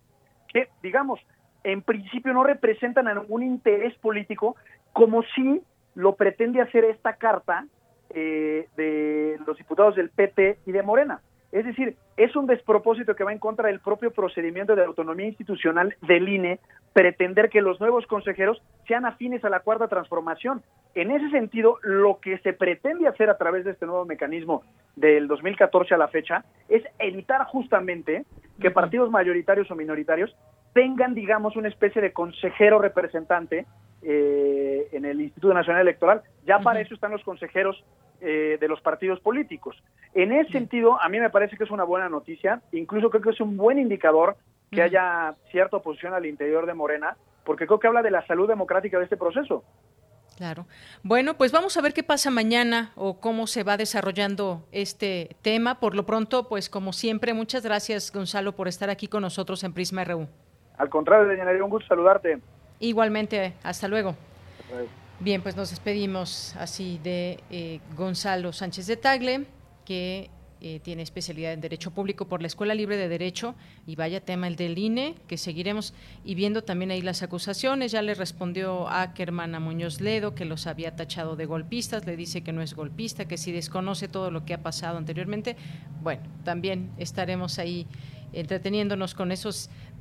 que, digamos, en principio no representan ningún interés político, como si lo pretende hacer esta carta eh, de los diputados del PT y de Morena. Es decir, es un despropósito que va en contra del propio procedimiento de autonomía institucional del INE pretender que los nuevos consejeros sean afines a la cuarta transformación. En ese sentido, lo que se pretende hacer a través de este nuevo mecanismo del 2014 a la fecha es evitar justamente que partidos mayoritarios o minoritarios tengan, digamos, una especie de consejero representante eh, en el Instituto Nacional Electoral. Ya para eso están los consejeros eh, de los partidos políticos. En ese sentido, a mí me parece que es una buena noticia, incluso creo que es un buen indicador que haya cierta oposición al interior de Morena, porque creo que habla de la salud democrática de este proceso. Claro. Bueno, pues vamos a ver qué pasa mañana o cómo se va desarrollando este tema. Por lo pronto, pues como siempre, muchas gracias, Gonzalo, por estar aquí con nosotros en Prisma RU. Al contrario, Deyanira, un gusto saludarte. Igualmente, hasta luego. Bien, pues nos despedimos así de eh, Gonzalo Sánchez de Tagle, que eh, tiene especialidad en Derecho Público por la Escuela Libre de Derecho, y vaya tema el del INE, que seguiremos y viendo también ahí las acusaciones. Ya le respondió a Muñoz Ledo, que los había tachado de golpistas, le dice que no es golpista, que si desconoce todo lo que ha pasado anteriormente. Bueno, también estaremos ahí entreteniéndonos con esos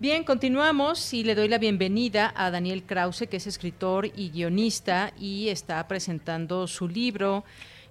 Bien, continuamos y le doy la bienvenida a Daniel Krause, que es escritor y guionista y está presentando su libro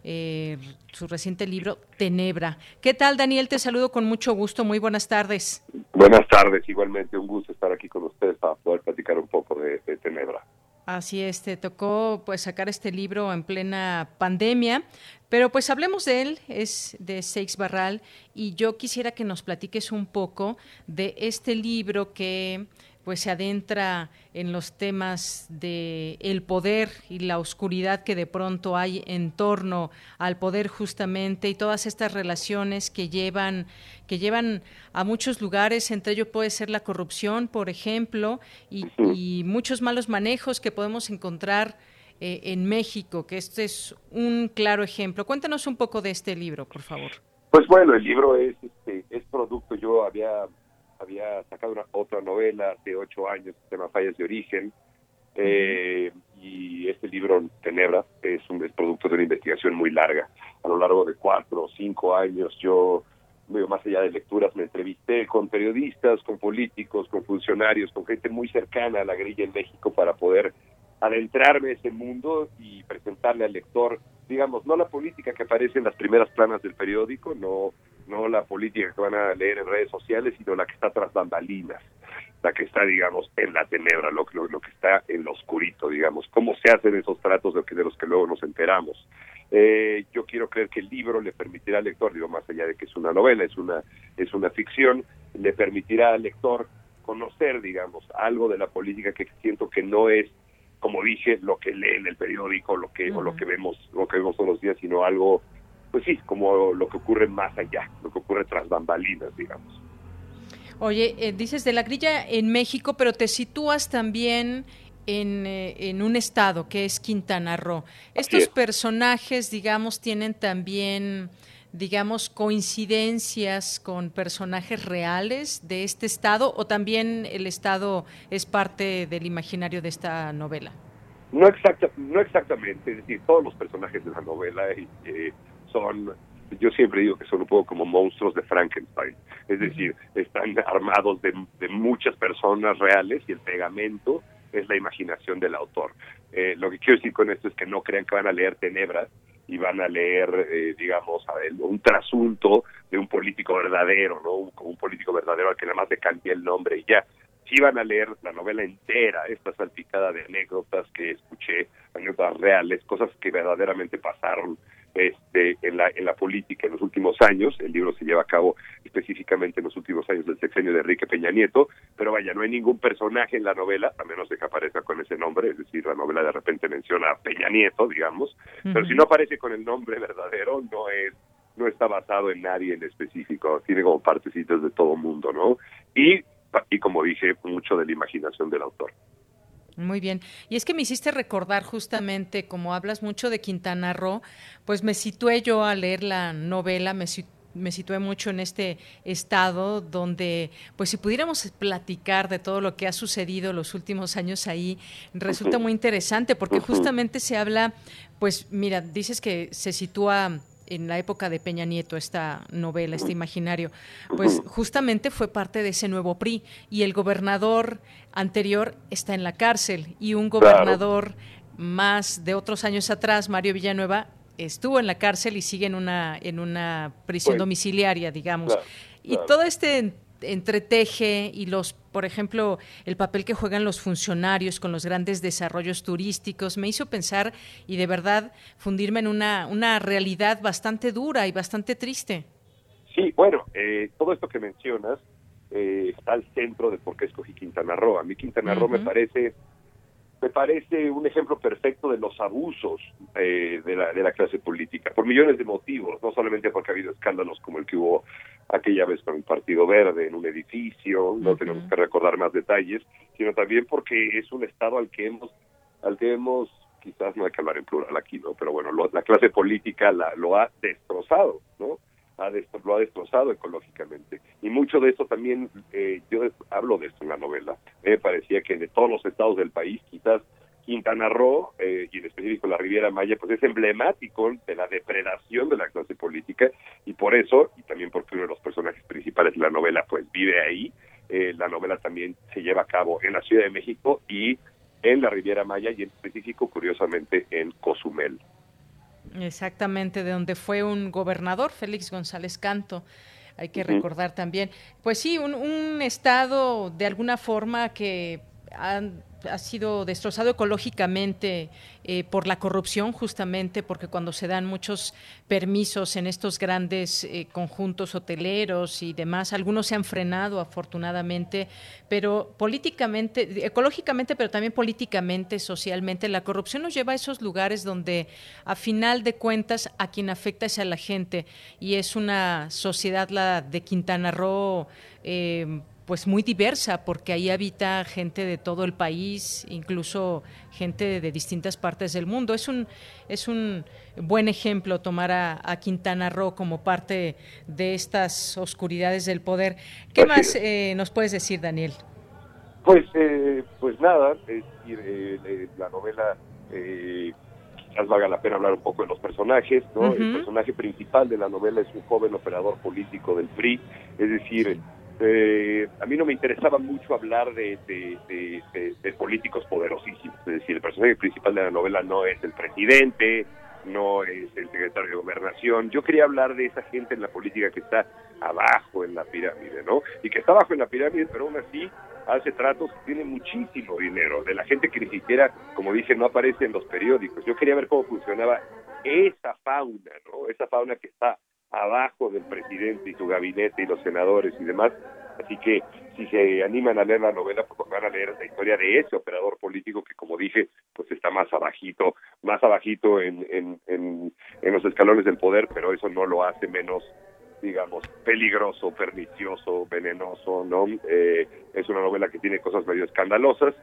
eh, su reciente libro Tenebra. ¿Qué tal, Daniel? Te saludo con mucho gusto. Muy buenas tardes. Buenas tardes, igualmente. Un gusto estar aquí con ustedes para poder platicar un poco de, Tenebra. Así es, tocó pues sacar este libro en plena pandemia, pero pues hablemos de él, es de Seix Barral y yo quisiera que nos platiques un poco de este libro que pues se adentra en los temas de el poder y la oscuridad que de pronto hay en torno al poder justamente y todas estas relaciones que llevan que llevan a muchos lugares entre ellos puede ser la corrupción por ejemplo y, muchos malos manejos que podemos encontrar eh, en México que este es un claro ejemplo. Cuéntanos un poco de este libro por favor. Pues bueno el libro es este, es producto yo había había sacado una, otra novela hace ocho años, se llama Fallas de Origen, eh, y este libro, Tenebra, es un es producto de una investigación muy larga. A lo largo de cuatro o cinco años, yo, más allá de lecturas, me entrevisté con periodistas, con políticos, con funcionarios, con gente muy cercana a la grilla en México para poder adentrarme a ese mundo y presentarle al lector, digamos, no la política que aparece en las primeras planas del periódico, no no la política que van a leer en redes sociales, sino la que está tras bambalinas, la que está, digamos, en la tenebra, lo, lo, lo que está en lo oscurito, digamos, cómo se hacen esos tratos de, de los que luego nos enteramos. Eh, yo quiero creer que el libro le permitirá al lector, digo, más allá de que es una novela, es una, es una ficción, le permitirá al lector conocer, digamos, algo de la política que siento que no es como dije, lo que lee en el periódico, lo que, o lo que vemos, lo que vemos todos los días, sino algo pues sí, como lo que ocurre más allá, lo que ocurre tras bambalinas, digamos. Oye, eh, dices de la grilla en México, pero te sitúas también en, eh, en, un estado que es Quintana Roo. Estos personajes, digamos, tienen también, digamos, coincidencias con personajes reales de este estado o también el estado es parte del imaginario de esta novela. No, exacta, no exactamente, es decir, todos los personajes de la novela eh, son yo siempre digo que son un poco como monstruos de Frankenstein, es decir, están armados de, muchas personas reales y el pegamento es la imaginación del autor. Eh, lo que quiero decir con esto es que no crean que van a leer Tenebras y van a leer, eh, digamos, un trasunto de un político verdadero, ¿no? Un, un político verdadero al que nada más le cambie el nombre y ya. Si van a leer la novela entera, esta salpicada de anécdotas que escuché, anécdotas reales, cosas que verdaderamente pasaron este, en, la, en la política en los últimos años. El libro se lleva a cabo específicamente en los últimos años del sexenio de Enrique Peña Nieto, pero vaya, no hay ningún personaje en la novela, a menos de que aparezca con ese nombre, es decir, la novela de repente menciona a Peña Nieto, digamos, pero si no aparece con el nombre verdadero, no es no está basado en nadie en específico, tiene como partecitas de todo mundo, ¿no? Y, y como dije, mucho de la imaginación del autor. Muy bien. Y es que me hiciste recordar justamente, como hablas mucho de Quintana Roo, pues me situé yo a leer la novela, me, me situé mucho en este estado donde, pues si pudiéramos platicar de todo lo que ha sucedido los últimos años ahí, resulta muy interesante porque justamente se habla, pues mira, dices que se sitúa en la época de Peña Nieto, esta novela, este imaginario, pues justamente fue parte de ese nuevo PRI y el gobernador anterior está en la cárcel y un gobernador más de otros años atrás, Mario Villanueva, estuvo en la cárcel y sigue en una, en una prisión pues, domiciliaria, digamos. Y todo este entreteje y los, por ejemplo, el papel que juegan los funcionarios con los grandes desarrollos turísticos, me hizo pensar y de verdad fundirme en una, una realidad bastante dura y bastante triste. Sí, bueno, eh, todo esto que mencionas eh, está al centro de por qué escogí Quintana Roo. A mí Quintana Roo me parece me parece un ejemplo perfecto de los abusos eh, de, la, de la clase política, por millones de motivos, no solamente porque ha habido escándalos como el que hubo aquella vez con el Partido Verde en un edificio, no tenemos que recordar más detalles, sino también porque es un Estado al que hemos, al que hemos quizás no hay que hablar en plural aquí, ¿no? Pero bueno, la clase política la, lo ha destrozado, ¿no? Ha lo ha destrozado ecológicamente. Y mucho de esto también, eh, yo hablo de esto en la novela, me parecía que de todos los estados del país, quizás Quintana Roo, eh, y en específico la Riviera Maya, pues es emblemático de la depredación de la clase política y por eso, y también porque uno de los personajes principales de la novela pues vive ahí, eh, la novela también se lleva a cabo en la Ciudad de México y en la Riviera Maya y en específico, curiosamente, en Cozumel. Exactamente, de donde fue un gobernador, Félix González Canto hay que recordar también. Pues sí, un, un, estado de alguna forma que han ha sido destrozado ecológicamente eh, por la corrupción, justamente porque cuando se dan muchos permisos en estos grandes eh, conjuntos hoteleros y demás, algunos se han frenado afortunadamente, pero políticamente, ecológicamente, pero también políticamente, socialmente, la corrupción nos lleva a esos lugares donde a final de cuentas a quien afecta es a la gente y es una sociedad, la de Quintana Roo, eh, pues muy diversa porque ahí habita gente de todo el país, incluso gente de, distintas partes del mundo. Es un es un buen ejemplo tomar a, Quintana Roo como parte de estas oscuridades del poder. ¿Qué más eh, nos puedes decir, Daniel? Pues eh, pues nada, es eh, la novela quizás valga la pena hablar un poco de los personajes, ¿no? El personaje principal de la novela es un joven operador político del PRI, es decir, eh, a mí no me interesaba mucho hablar de, de, políticos poderosísimos, es decir, el personaje principal de la novela no es el presidente, no es el secretario de gobernación, yo quería hablar de esa gente en la política que está abajo en la pirámide, ¿no? Y que está abajo en la pirámide, pero aún así hace tratos, tiene muchísimo dinero, de la gente que ni siquiera, como dije, no aparece en los periódicos. Yo quería ver cómo funcionaba esa fauna, ¿no? Esa fauna que está abajo del presidente y su gabinete y los senadores y demás. Así que si se animan a leer la novela, pues van a leer la historia de ese operador político que, como dije, pues está más abajito, más abajito en, en, en, los escalones del poder, pero eso no lo hace menos digamos, peligroso, pernicioso, venenoso, ¿no? Eh, es una novela que tiene cosas medio escandalosas,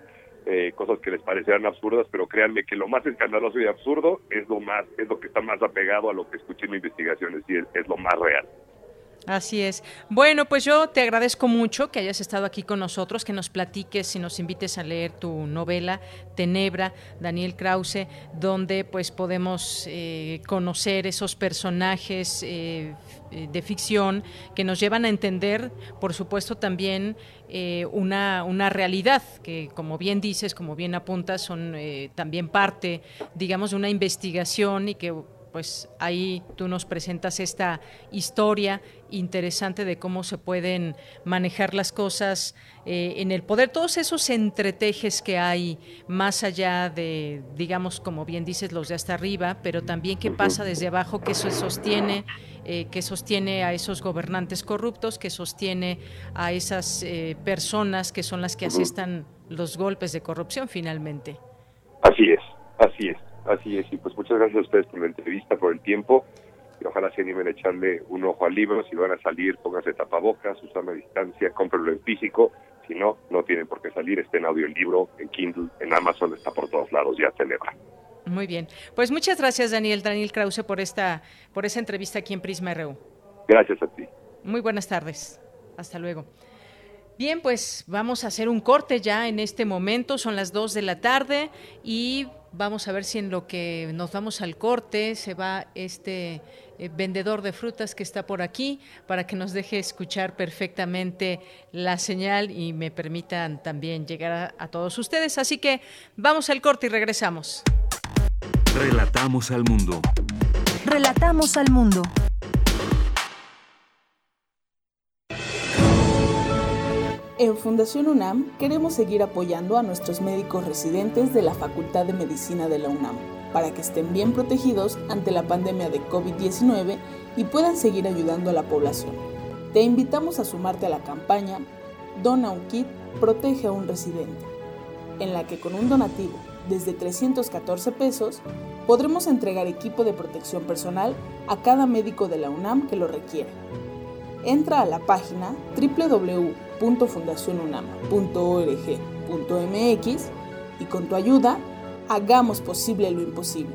eh, cosas que les parecerán absurdas, pero créanme que lo más escandaloso y absurdo es lo más, es lo que está más apegado a lo que escuché en mi investigación, es es lo más real. Así es. Bueno, pues yo te agradezco mucho que hayas estado aquí con nosotros, que nos platiques y nos invites a leer tu novela Tenebra, Daniel Krause, donde pues podemos eh, conocer esos personajes eh, de ficción que nos llevan a entender, por supuesto, también eh, una, una realidad que, como bien dices, como bien apuntas, son también parte, digamos, de una investigación y que pues ahí tú nos presentas esta historia interesante de cómo se pueden manejar las cosas eh, en el poder, todos esos entretejes que hay más allá de, digamos, como bien dices, los de hasta arriba, pero también qué pasa desde abajo, que eso sostiene, eh, que sostiene a esos gobernantes corruptos, que sostiene a esas eh, personas que son las que asestan los golpes de corrupción finalmente. Así es, así es. Así es, y pues muchas gracias a ustedes por la entrevista, por el tiempo, y ojalá se animen a echarle un ojo al libro, si van a salir, pónganse tapabocas, usan a distancia, cómprenlo en físico, si no, no tienen por qué salir, está en audio el libro, en Kindle, en Amazon, está por todos lados, ya Tenebra. Muy bien, pues muchas gracias Daniel, Daniel Krause por esta, por esa entrevista aquí en Prisma RU. Gracias a ti. Muy buenas tardes, hasta luego. Bien, pues vamos a hacer un corte ya en este momento, son las 2 de la tarde y Vamos a ver si en lo que nos vamos al corte se va este eh, vendedor de frutas que está por aquí para que nos deje escuchar perfectamente la señal y me permitan también llegar a todos ustedes. Así que vamos al corte y regresamos. Relatamos al mundo. Relatamos al mundo. En Fundación UNAM queremos seguir apoyando a nuestros médicos residentes de la Facultad de Medicina de la UNAM para que estén bien protegidos ante la pandemia de COVID-19 y puedan seguir ayudando a la población. Te invitamos a sumarte a la campaña Dona un kit, protege a un residente, en la que con un donativo desde 314 pesos podremos entregar equipo de protección personal a cada médico de la UNAM que lo requiera. Entra a la página www www.fundacionunam.org.mx y con tu ayuda hagamos posible lo imposible.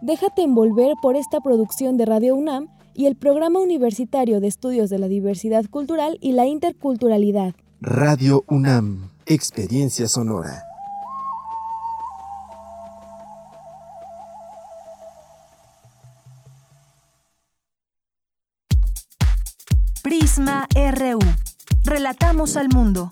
Déjate envolver por esta producción de Radio UNAM y el Programa Universitario de Estudios de la Diversidad Cultural y la Interculturalidad. Radio UNAM, Experiencia Sonora. Prisma RU. Relatamos al mundo.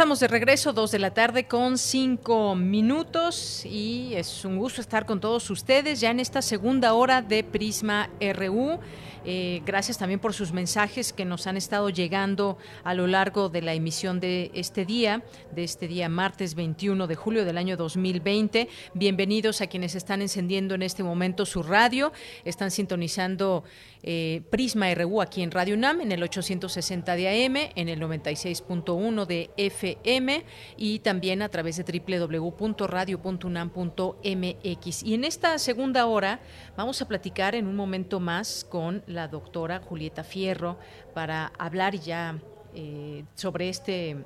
Estamos de regreso, dos de la tarde con cinco minutos y es un gusto estar con todos ustedes ya en esta segunda hora de Prisma RU. Eh, gracias también por sus mensajes que nos han estado llegando a lo largo de la emisión de este día, de este día martes 21 de julio del año 2020. Bienvenidos a quienes están encendiendo en este momento su radio, están sintonizando eh, Prisma RU aquí en Radio UNAM en el 860 de AM, en el 96.1 de FM y también a través de www.radio.unam.mx. Y en esta segunda hora vamos a platicar en un momento más con la doctora Julieta Fierro para hablar ya eh, sobre este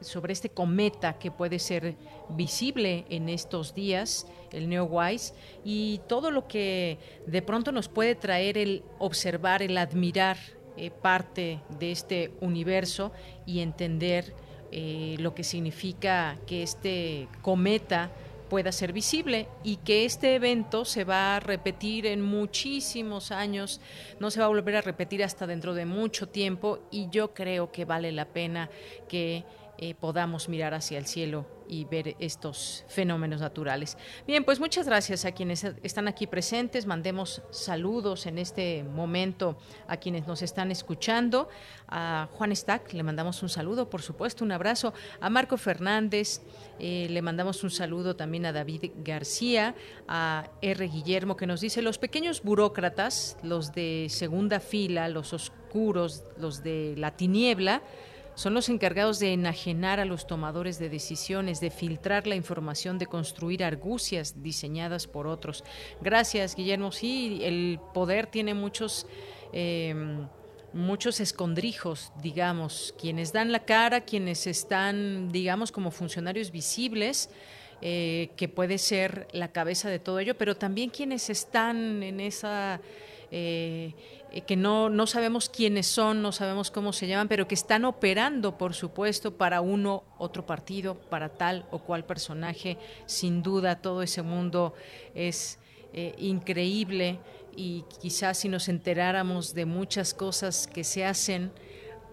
sobre este cometa que puede ser visible en estos días, el Neowise, y todo lo que de pronto nos puede traer el observar, el admirar eh, parte de este universo y entender eh, lo que significa que este cometa pueda ser visible y que este evento se va a repetir en muchísimos años, no se va a volver a repetir hasta dentro de mucho tiempo y yo creo que vale la pena que eh, podamos mirar hacia el cielo y ver estos fenómenos naturales. Bien, pues muchas gracias a quienes están aquí presentes. Mandemos saludos en este momento a quienes nos están escuchando. A Juan Stack le mandamos un saludo, por supuesto, un abrazo. A Marco Fernández eh, le mandamos un saludo también a David García, a R. Guillermo que nos dice, los pequeños burócratas, los de segunda fila, los oscuros, los de la tiniebla, son los encargados de enajenar a los tomadores de decisiones, de filtrar la información, de construir argucias diseñadas por otros. Gracias, Guillermo. Sí, el poder tiene muchos... Em, muchos escondrijos, digamos, quienes dan la cara, quienes están, digamos, como funcionarios visibles, eh, que puede ser la cabeza de todo ello, pero también quienes están en esa eh, eh, que no, no sabemos quiénes son, no sabemos cómo se llaman, pero que están operando, por supuesto, para uno, otro partido, para tal o cual personaje. Sin duda, todo ese mundo es eh, increíble y quizás si nos enteráramos de muchas cosas que se hacen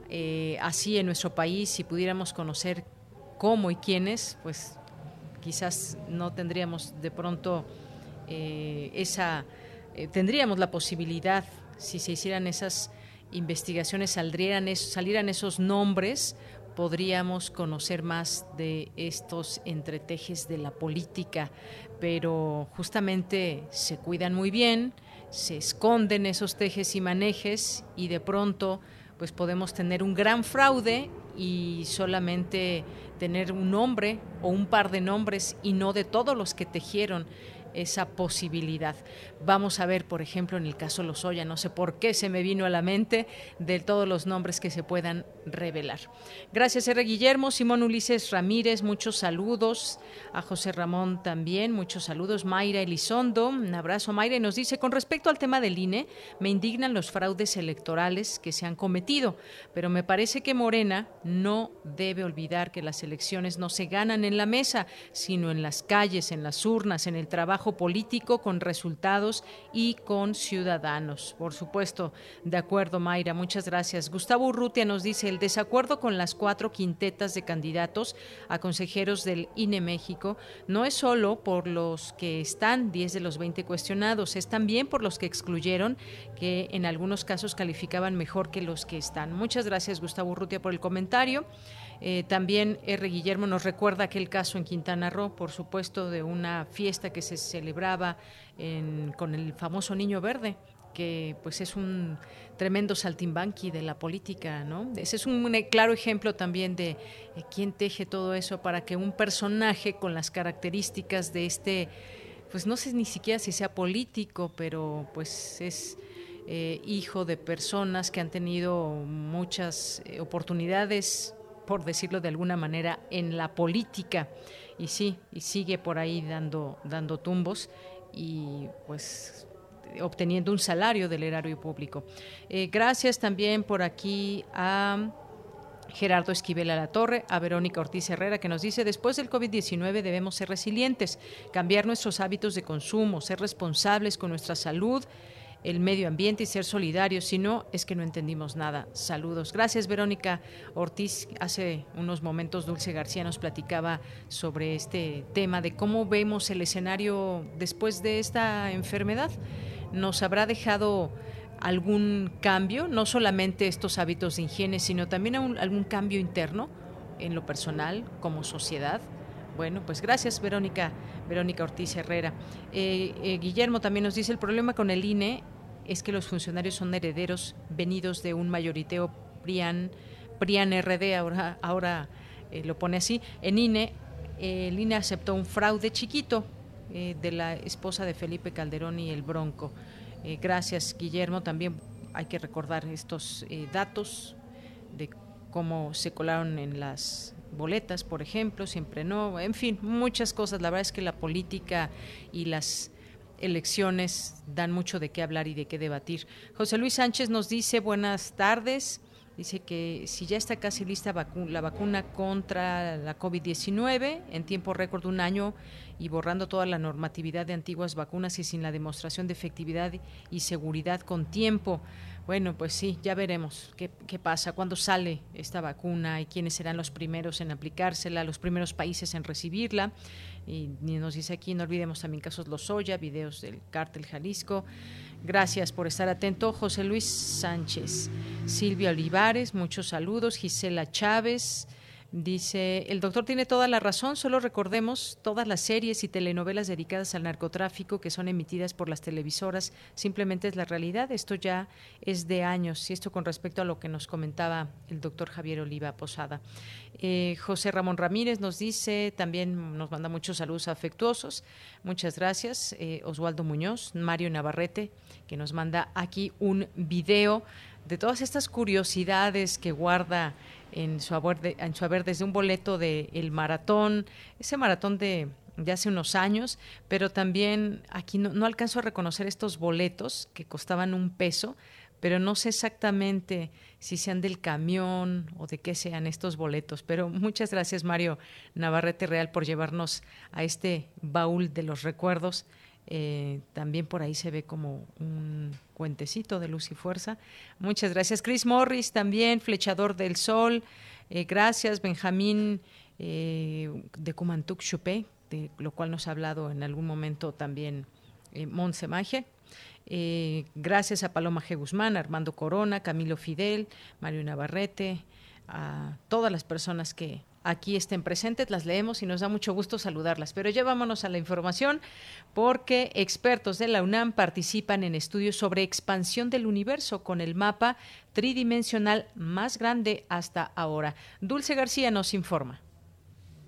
eh, así en nuestro país, si pudiéramos conocer cómo y quiénes, pues quizás no tendríamos de pronto esa, tendríamos la posibilidad si se hicieran esas investigaciones, saldrían salieran esos nombres, podríamos conocer más de estos entretejes de la política, pero justamente se cuidan muy bien, se esconden esos tejes y manejes y de pronto pues podemos tener un gran fraude y solamente tener un nombre o un par de nombres y no de todos los que tejieron esa posibilidad. Vamos a ver, por ejemplo, en el caso Lozoya, no sé por qué se me vino a la mente de todos los nombres que se puedan revelar. Gracias, R. Guillermo, Simón Ulises Ramírez, muchos saludos. A José Ramón también, muchos saludos. Mayra Elizondo, un abrazo. Mayra y nos dice, con respecto al tema del INE, me indignan los fraudes electorales que se han cometido, pero me parece que Morena no debe olvidar que las elecciones no se ganan en la mesa, sino en las calles, en las urnas, en el trabajo político con resultados y con ciudadanos. Por supuesto, de acuerdo, Mayra, muchas gracias. Gustavo Urrutia nos dice, el desacuerdo con las cuatro quintetas de candidatos a consejeros del INE México no es solo por los que están 10 de los 20 cuestionados, es también por los que excluyeron, que en algunos casos calificaban mejor que los que están. Muchas gracias, Gustavo Urrutia, por el comentario. Eh, también R. Guillermo nos recuerda aquel caso en Quintana Roo, por supuesto, de una fiesta que se celebraba con el famoso Niño Verde que pues es un tremendo saltimbanqui de la política, ¿no? Ese es un, claro ejemplo también de eh, quién teje todo eso para que un personaje con las características de este, pues no sé ni siquiera si sea político, pero pues es eh, hijo de personas que han tenido muchas eh, oportunidades, por decirlo de alguna manera, en la política. Y sí, y sigue por ahí dando, dando tumbos y pues obteniendo un salario del erario público. Eh, gracias también por aquí a Gerardo Esquivel a la Torre, a Verónica Ortiz Herrera, que nos dice, después del COVID-19 debemos ser resilientes, cambiar nuestros hábitos de consumo, ser responsables con nuestra salud, el medio ambiente y ser solidarios, si no, es que no entendimos nada. Saludos. Gracias, Verónica Ortiz. Hace unos momentos Dulce García nos platicaba sobre este tema de cómo vemos el escenario después de esta enfermedad nos habrá dejado algún cambio, no solamente estos hábitos de higiene, sino también algún cambio interno en lo personal, como sociedad. Bueno, pues gracias, Verónica, Verónica Ortiz Herrera. Eh, eh, Guillermo también nos dice, el problema con el INE es que los funcionarios son herederos venidos de un mayoriteo PRIAN, PRIAN RD, ahora, ahora eh, lo pone así. En INE, el INE aceptó un fraude chiquito, eh, de la esposa de Felipe Calderón y el Bronco. Eh, gracias, Guillermo. También hay que recordar estos eh, datos de cómo se colaron en las boletas, por ejemplo, siempre no, en fin, muchas cosas. La verdad es que la política y las elecciones dan mucho de qué hablar y de qué debatir. José Luis Sánchez nos dice buenas tardes. Dice que si ya está casi lista la vacuna contra la COVID-19 en tiempo récord de un año y borrando toda la normatividad de antiguas vacunas y sin la demostración de efectividad y seguridad con tiempo. Bueno, pues sí, ya veremos qué, qué pasa, cuándo sale esta vacuna y quiénes serán los primeros en aplicársela, los primeros países en recibirla. Y nos dice aquí, no olvidemos también casos Lozoya, videos del cártel Jalisco. Gracias por estar atento. José Luis Sánchez, Silvia Olivares, muchos saludos. Gisela Chávez. Dice, el doctor tiene toda la razón, solo recordemos todas las series y telenovelas dedicadas al narcotráfico que son emitidas por las televisoras, simplemente es la realidad, esto ya es de años, y esto con respecto a lo que nos comentaba el doctor Javier Oliva Posada. Eh, José Ramón Ramírez nos dice, también nos manda muchos saludos afectuosos, muchas gracias. Eh, Oswaldo Muñoz, Mario Navarrete, que nos manda aquí un video de todas estas curiosidades que guarda en su haber, en su haber desde un boleto del el maratón, ese maratón de, hace unos años, pero también aquí no, no alcanzo a reconocer estos boletos que costaban un peso, pero no sé exactamente si sean del camión o de qué sean estos boletos. Pero muchas gracias, Mario Navarrete Real, por llevarnos a este baúl de los recuerdos eh, también por ahí se ve como un cuentecito de luz y fuerza. Muchas gracias. Chris Morris también, Flechador del Sol. Eh, gracias, Benjamín eh, de Cumantuc Chupé, de lo cual nos ha hablado en algún momento también eh, Maje. gracias a Paloma G. Guzmán, Armando Corona, Camilo Fidel, Mario Navarrete, a todas las personas que aquí estén presentes, las leemos y nos da mucho gusto saludarlas. Pero ya vámonos a la información porque expertos de la UNAM participan en estudios sobre expansión del universo con el mapa tridimensional más grande hasta ahora. Dulce García nos informa.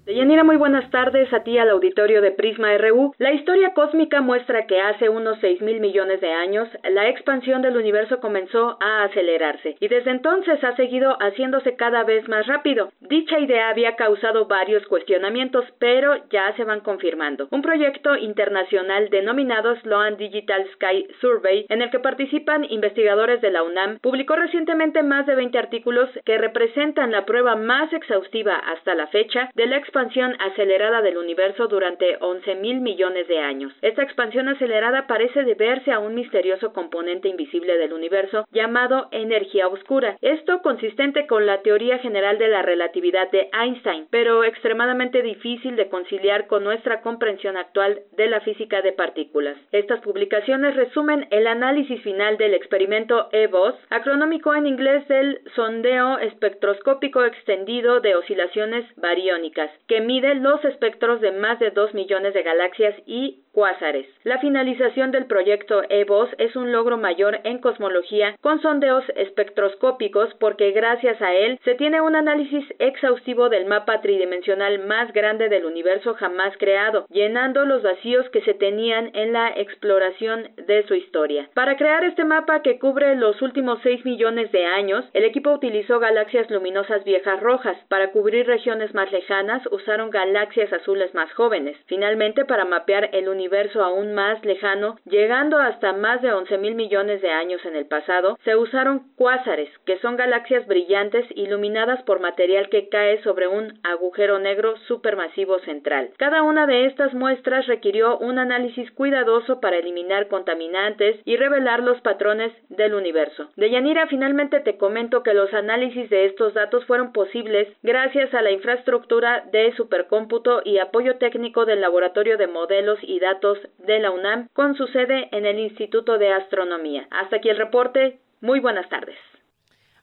Deyanira, muy buenas tardes a ti al auditorio de Prisma RU. La historia cósmica muestra que hace unos 6 mil millones de años la expansión del universo comenzó a acelerarse y desde entonces ha seguido haciéndose cada vez más rápido. Dicha idea había causado varios cuestionamientos, pero ya se van confirmando. Un proyecto internacional denominado Sloan Digital Sky Survey, en el que participan investigadores de la UNAM, publicó recientemente más de 20 artículos que representan la prueba más exhaustiva hasta la fecha de la expansión acelerada del universo durante 11 mil millones de años. Esta expansión acelerada parece deberse a un misterioso componente invisible del universo llamado energía oscura. Esto consistente con la teoría general de la relatividad de Einstein, pero extremadamente difícil de conciliar con nuestra comprensión actual de la física de partículas. Estas publicaciones resumen el análisis final del experimento EVOS, acronómico en inglés del sondeo espectroscópico extendido de oscilaciones bariónicas, que mide los espectros de más de 2 millones de galaxias y cuásares. La finalización del proyecto EVOS es un logro mayor en cosmología con sondeos espectroscópicos porque gracias a él se tiene un análisis exhaustivo del mapa tridimensional más grande del universo jamás creado, llenando los vacíos que se tenían en la exploración de su historia. Para crear este mapa que cubre los últimos 6 millones de años, el equipo utilizó galaxias luminosas viejas rojas. Para cubrir regiones más lejanas usaron galaxias azules más jóvenes. Finalmente, para mapear el universo aún más lejano, llegando hasta más de 11 mil millones de años en el pasado, se usaron cuásares, que son galaxias brillantes iluminadas por material que cae sobre un agujero negro supermasivo central. Cada una de estas muestras requirió un análisis cuidadoso para eliminar contaminantes y revelar los patrones del universo. De Yanira, finalmente te comento que los análisis de estos datos fueron posibles gracias a la infraestructura de supercómputo y apoyo técnico del Laboratorio de Modelos y Datos de la UNAM con su sede en el Instituto de Astronomía. Hasta aquí el reporte. Muy buenas tardes.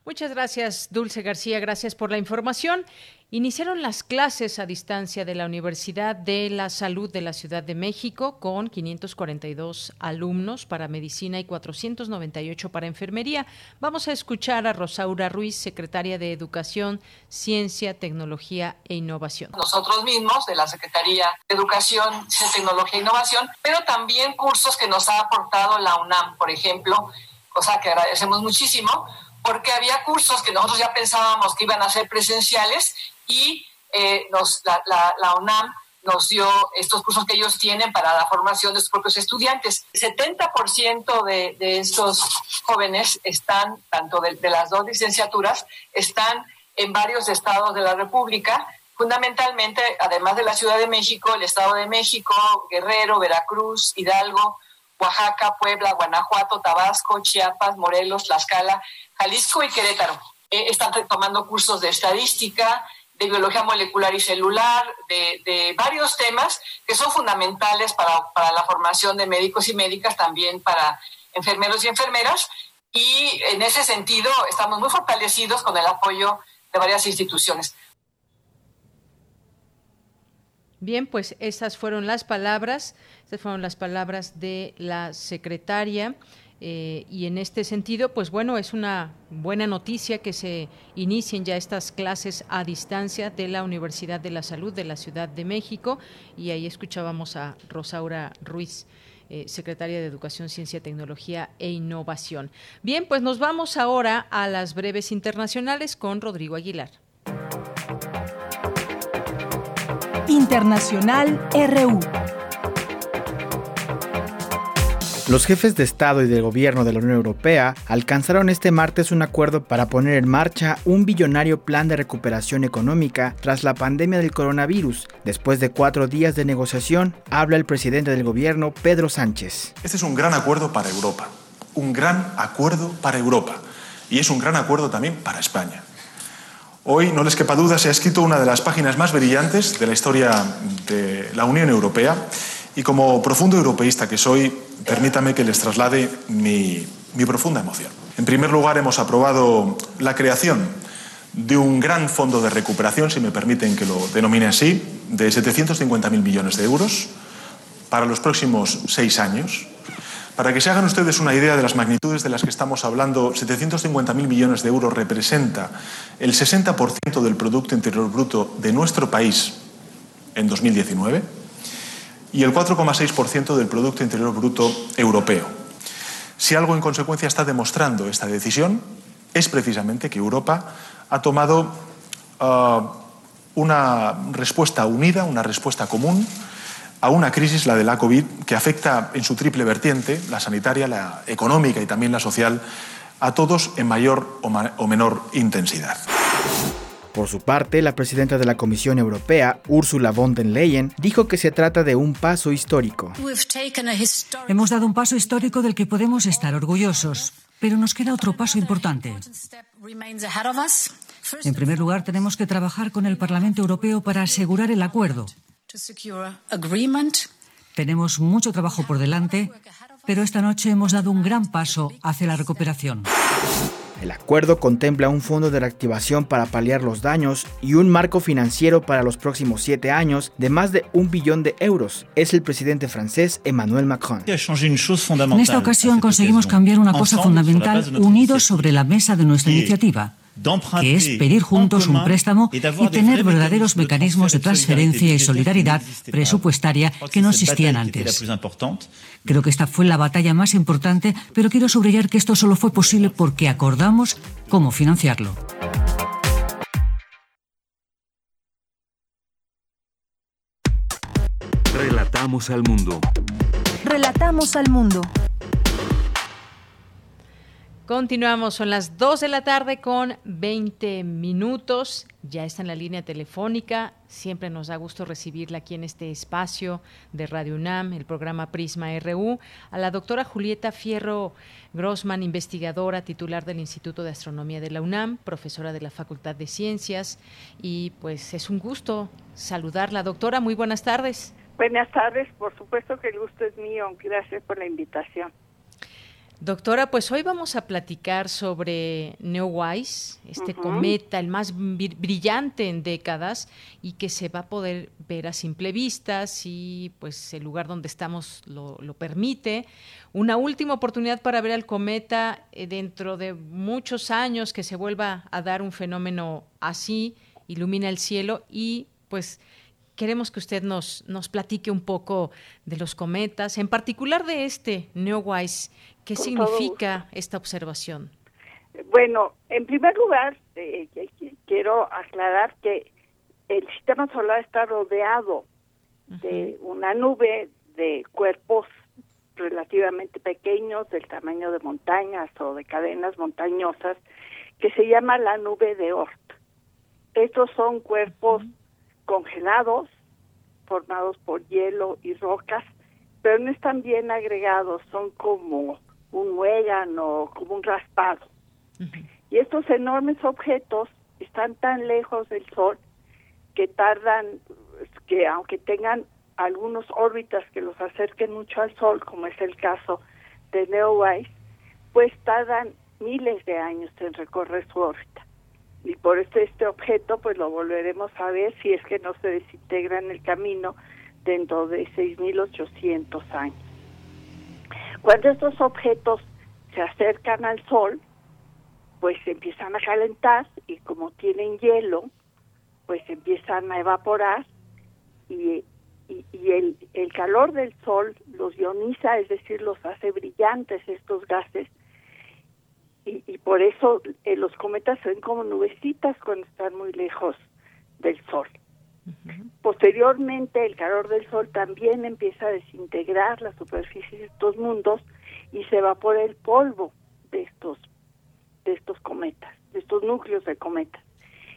Muchas gracias, Dulce García. Gracias por la información. Iniciaron las clases a distancia de la Universidad de la Salud de la Ciudad de México con 542 alumnos para medicina y 498 para enfermería. Vamos a escuchar a Rosaura Ruiz, secretaria de Educación, Ciencia, Tecnología e Innovación. Nosotros mismos de la Secretaría de Educación, Ciencia, Tecnología e Innovación, pero también cursos que nos ha aportado la UNAM, por ejemplo, cosa que agradecemos muchísimo porque había cursos que nosotros ya pensábamos que iban a ser presenciales y eh, nos, la, la, UNAM nos dio estos cursos que ellos tienen para la formación de sus propios estudiantes. El 70% de, de estos jóvenes están, tanto de, las dos licenciaturas, están en varios estados de la República, fundamentalmente, además de la Ciudad de México, el Estado de México, Guerrero, Veracruz, Hidalgo, Oaxaca, Puebla, Guanajuato, Tabasco, Chiapas, Morelos, Tlaxcala, Jalisco y Querétaro. Eh, están tomando cursos de estadística, de biología molecular y celular, de, varios temas que son fundamentales para, para, la formación de médicos y médicas, también para enfermeros y enfermeras. Y en ese sentido estamos muy fortalecidos con el apoyo de varias instituciones. Bien, pues esas fueron las palabras, estas fueron las palabras de la secretaria eh, y en este sentido, pues bueno, es una buena noticia que se inicien ya estas clases a distancia de la Universidad de la Salud de la Ciudad de México. Y ahí escuchábamos a Rosaura Ruiz. Eh, secretaria de Educación, Ciencia, Tecnología e Innovación. Bien, pues nos vamos ahora a las breves internacionales con Rodrigo Aguilar. Internacional RU. Los jefes de Estado y de Gobierno de la Unión Europea alcanzaron este martes un acuerdo para poner en marcha un billonario plan de recuperación económica tras la pandemia del coronavirus. Después de cuatro días de negociación, habla el presidente del Gobierno, Pedro Sánchez. Este es un gran acuerdo para Europa, un gran acuerdo para Europa y es un gran acuerdo también para España. Hoy, no les quepa duda, se ha escrito una de las páginas más brillantes de la historia de la Unión Europea y como profundo europeísta que soy, permítame que les traslade mi, profunda emoción. En primer lugar, hemos aprobado la creación de un gran fondo de recuperación, si me permiten que lo denomine así, de 750.000 millones de euros para los próximos seis años. Para que se hagan ustedes una idea de las magnitudes de las que estamos hablando, 750.000 millones de euros representa el 60% del Producto Interior Bruto de nuestro país en 2019 y el 4,6% del Producto Interior Bruto europeo. Si algo en consecuencia está demostrando esta decisión, es precisamente que Europa ha tomado uh, una respuesta unida, una respuesta común a una crisis, la de la COVID, que afecta en su triple vertiente, la sanitaria, la económica y también la social, a todos en mayor o menor intensidad. Por su parte, la presidenta de la Comisión Europea, Ursula von der Leyen, dijo que se trata de un paso histórico. Hemos dado un paso histórico del que podemos estar orgullosos, pero nos queda otro paso importante. En primer lugar, tenemos que trabajar con el Parlamento Europeo para asegurar el acuerdo. Tenemos mucho trabajo por delante, pero esta noche hemos dado un gran paso hacia la recuperación. El acuerdo contempla un fondo de reactivación para paliar los daños y un marco financiero para los próximos siete años de más de un billón de euros. Es el presidente francés Emmanuel Macron. En esta ocasión conseguimos cambiar una cosa fundamental unidos sobre la mesa de nuestra iniciativa que es pedir juntos un préstamo y tener verdaderos mecanismos de transferencia y solidaridad presupuestaria que no existían antes. Creo que esta fue la batalla más importante, pero quiero subrayar que esto solo fue posible porque acordamos cómo financiarlo. Relatamos al mundo. Relatamos al mundo. Continuamos, son las 2 de la tarde con 20 minutos. Ya está en la línea telefónica. Siempre nos da gusto recibirla aquí en este espacio de Radio UNAM, el programa Prisma RU, a la doctora Julieta Fierro Grossman, investigadora titular del Instituto de Astronomía de la UNAM, profesora de la Facultad de Ciencias. Y pues es un gusto saludarla. Doctora, muy buenas tardes. Buenas tardes, por supuesto que el gusto es mío. Gracias por la invitación. Doctora, pues hoy vamos a platicar sobre Neowise, este cometa, el más brillante en décadas y que se va a poder ver a simple vista si pues el lugar donde estamos lo, permite. Una última oportunidad para ver al cometa eh, dentro de muchos años que se vuelva a dar un fenómeno así, ilumina el cielo y pues queremos que usted nos, nos platique un poco de los cometas, en particular de este Neowise ¿Qué significa esta observación? Bueno, en primer lugar, eh, quiero aclarar que el sistema solar está rodeado de una nube de cuerpos relativamente pequeños, del tamaño de montañas o de cadenas montañosas, que se llama la nube de Oort. Estos son cuerpos congelados, formados por hielo y rocas, pero no están bien agregados, son como un muégano, como un raspado. Y estos enormes objetos están tan lejos del Sol que tardan, que aunque tengan algunos órbitas que los acerquen mucho al Sol, como es el caso de Neowise, pues tardan miles de años en recorrer su órbita. Y por eso este objeto pues lo volveremos a ver si es que no se desintegra en el camino dentro de 6.800 años. Cuando estos objetos se acercan al sol, pues se empiezan a calentar y como tienen hielo, pues empiezan a evaporar y, el, el, calor del sol los ioniza, es decir, los hace brillantes estos gases y, y por eso eh, los cometas se ven como nubecitas cuando están muy lejos del sol. Posteriormente, el calor del Sol también empieza a desintegrar la superficie de estos mundos y se evapora el polvo de estos, de estos cometas, de estos núcleos de cometas.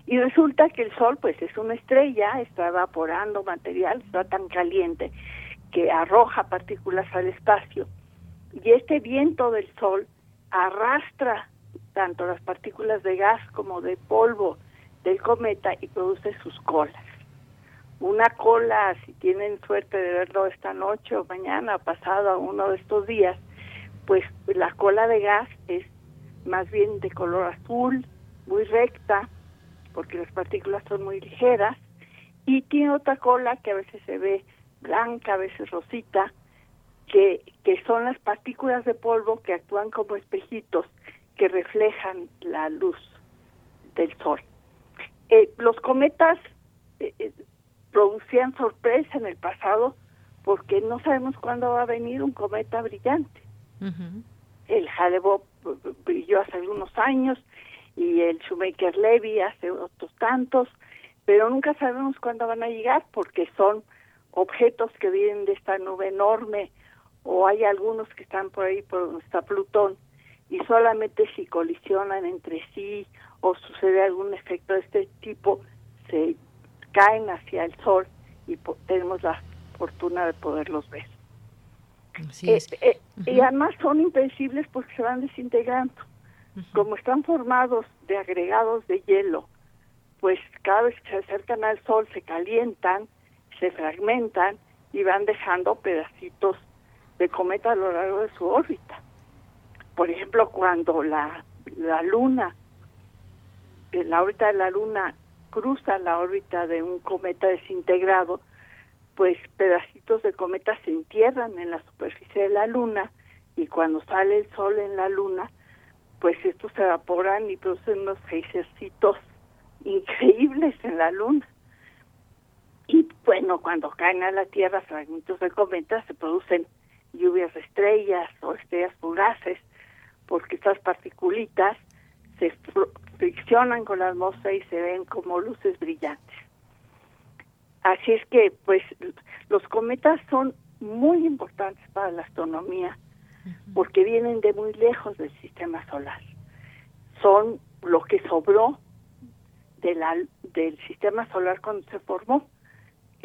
Y resulta que el Sol, pues, es una estrella, está evaporando material, está tan caliente que arroja partículas al espacio. Y este viento del Sol arrastra tanto las partículas de gas como de polvo del cometa y produce sus colas. Una cola, si tienen suerte de verlo esta noche o mañana, pasado uno de estos días, pues la cola de gas es más bien de color azul, muy recta, porque las partículas son muy ligeras, y tiene otra cola que a veces se ve blanca, a veces rosita, que, que son las partículas de polvo que actúan como espejitos que reflejan la luz del sol. Eh, los cometas eh, eh, producían sorpresa en el pasado porque no sabemos cuándo va a venir un cometa brillante. El hale brilló hace algunos años y el Shoemaker-Levy hace otros tantos, pero nunca sabemos cuándo van a llegar porque son objetos que vienen de esta nube enorme o hay algunos que están por ahí por donde está Plutón y solamente si colisionan entre sí o sucede algún efecto de este tipo se caen hacia el sol y tenemos la fortuna de poderlos ver. Eh, eh, y además son impredecibles porque se van desintegrando. Como están formados de agregados de hielo, pues cada vez que se acercan al sol se calientan, se fragmentan y van dejando pedacitos de cometa a lo largo de su órbita. Por ejemplo, cuando la la luna, la órbita de la luna cruza la órbita de un cometa desintegrado, pues pedacitos de cometa se entierran en la superficie de la luna y cuando sale el sol en la luna, pues estos se evaporan y producen unos geysерcitos increíbles en la luna. Y bueno, cuando caen a la Tierra fragmentos de cometa se producen lluvias de estrellas o estrellas fugaces, porque estas particulitas se friccionan con la atmósfera y se ven como luces brillantes. Así es que, pues, los cometas son muy importantes para la astronomía porque vienen de muy lejos del sistema solar. Son lo que sobró de la, del sistema solar cuando se formó.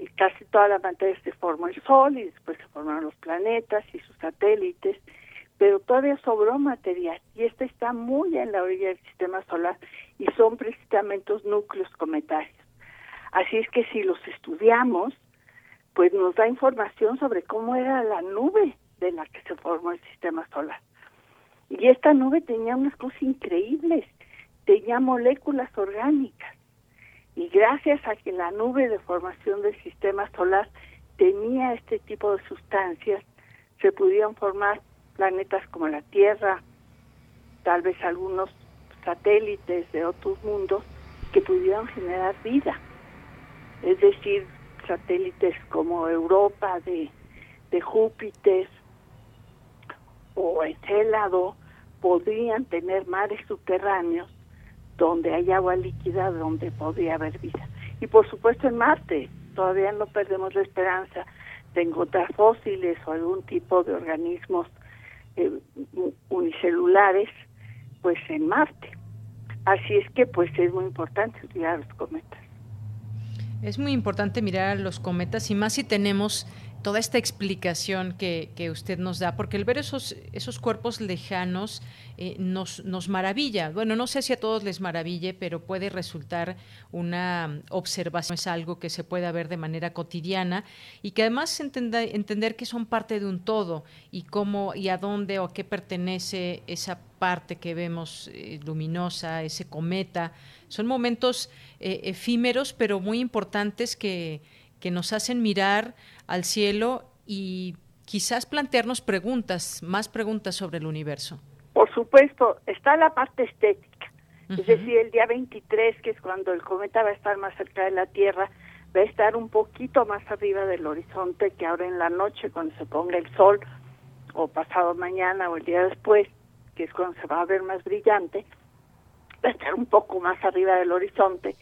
Y casi toda la materia se formó el Sol y después se formaron los planetas y sus satélites, pero todavía sobró material y este está muy en la orilla del sistema solar y son precisamente los núcleos cometarios. Así es que si los estudiamos, pues nos da información sobre cómo era la nube de la que se formó el sistema solar. Y esta nube tenía unas cosas increíbles, tenía moléculas orgánicas. Y gracias a que la nube de formación del sistema solar tenía este tipo de sustancias, se pudieron formar planetas como la Tierra, tal vez algunos satélites de otros mundos que pudieron generar vida. Es decir, satélites como Europa de, de Júpiter o Encélado podrían tener mares subterráneos donde hay agua líquida, donde podría haber vida. Y por supuesto en Marte, todavía no perdemos la esperanza de encontrar fósiles o algún tipo de organismos eh, unicelulares, pues en Marte. Así es que pues es muy importante estudiar los cometas. Es muy importante mirar los cometas y más si tenemos toda esta explicación que, que, usted nos da, porque el ver esos, esos cuerpos lejanos eh, nos, nos maravilla. Bueno, no sé si a todos les maraville, pero puede resultar una observación, es algo que se puede ver de manera cotidiana y que además entender que son parte de un todo y cómo y a dónde o a qué pertenece esa parte que vemos eh, luminosa, ese cometa. Son momentos eh, efímeros, pero muy importantes que, que nos hacen mirar al cielo y quizás plantearnos preguntas, más preguntas sobre el universo. Por supuesto, está la parte estética. Es decir, el día 23, que es cuando el cometa va a estar más cerca de la Tierra, va a estar un poquito más arriba del horizonte que ahora en la noche, cuando se ponga el sol, o pasado mañana o el día después, que es cuando se va a ver más brillante, va a estar un poco más arriba del horizonte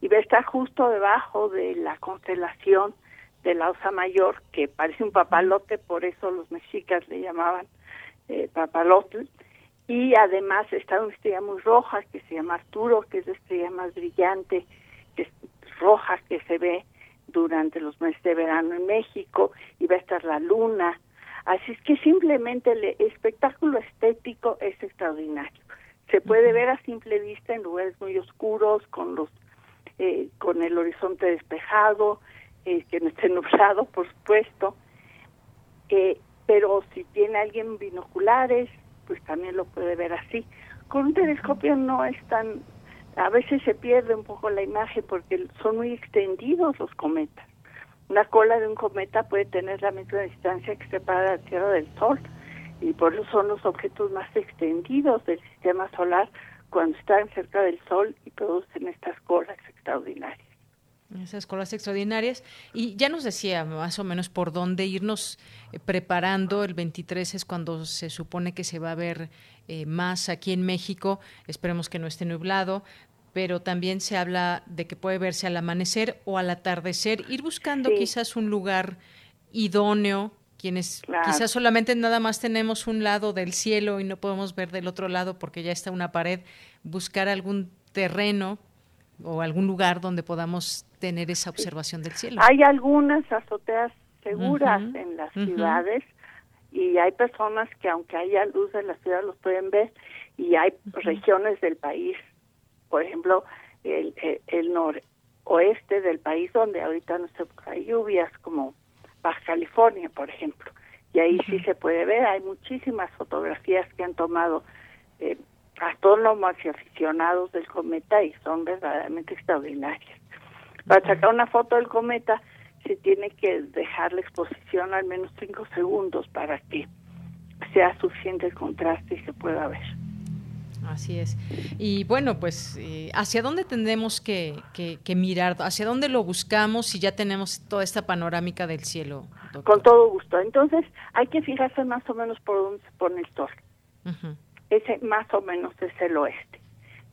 y va a estar justo debajo de la constelación de la Osa Mayor, que parece un papalote, por eso los mexicas le llamaban eh, papalote, y además está una estrella muy roja que se llama Arturo, que es la estrella más brillante, que es roja que se ve durante los meses de verano en México, y va a estar la luna. Así es que simplemente el espectáculo estético es extraordinario. Se puede ver a simple vista en lugares muy oscuros, con los eh, con el horizonte despejado, eh, que no esté [laughs] nublado, por supuesto. Eh, pero si tiene alguien binoculares, pues también lo puede ver así. Con un telescopio no es tan, a veces se pierde un poco la imagen porque son muy extendidos los cometas. Una cola de un cometa puede tener la misma distancia que separa la Tierra del Sol y por eso son los objetos más extendidos del sistema solar cuando están cerca del Sol y producen estas colas extraordinarias. Esas colas extraordinarias. Y ya nos decía más o menos por dónde irnos eh, preparando. El 23 es cuando se supone que se va a ver eh, más aquí en México. Esperemos que no esté nublado. Pero también se habla de que puede verse al amanecer o al atardecer. Ir buscando quizás un lugar idóneo quienes quizás solamente nada más tenemos un lado del cielo y no podemos ver del otro lado porque ya está una pared, buscar algún terreno o algún lugar donde podamos tener esa observación del cielo. Hay algunas azoteas seguras en las ciudades y hay personas que aunque haya luz en la ciudad los pueden ver y hay regiones del país, por ejemplo, el, el, noroeste del país donde ahorita no se, hay lluvias como Baja California, por ejemplo, y ahí sí se puede ver, hay muchísimas fotografías que han tomado eh, astrónomos y aficionados del cometa y son verdaderamente extraordinarios. Para sacar una foto del cometa se tiene que dejar la exposición al menos cinco segundos para que sea suficiente el contraste y se pueda ver. Así es. Y bueno, pues, eh, ¿hacia dónde tendremos que, mirar? ¿Hacia dónde lo buscamos si ya tenemos toda esta panorámica del cielo? Con todo gusto. Entonces, hay que fijarse más o menos por dónde se pone el sol. Ese más o menos es el oeste.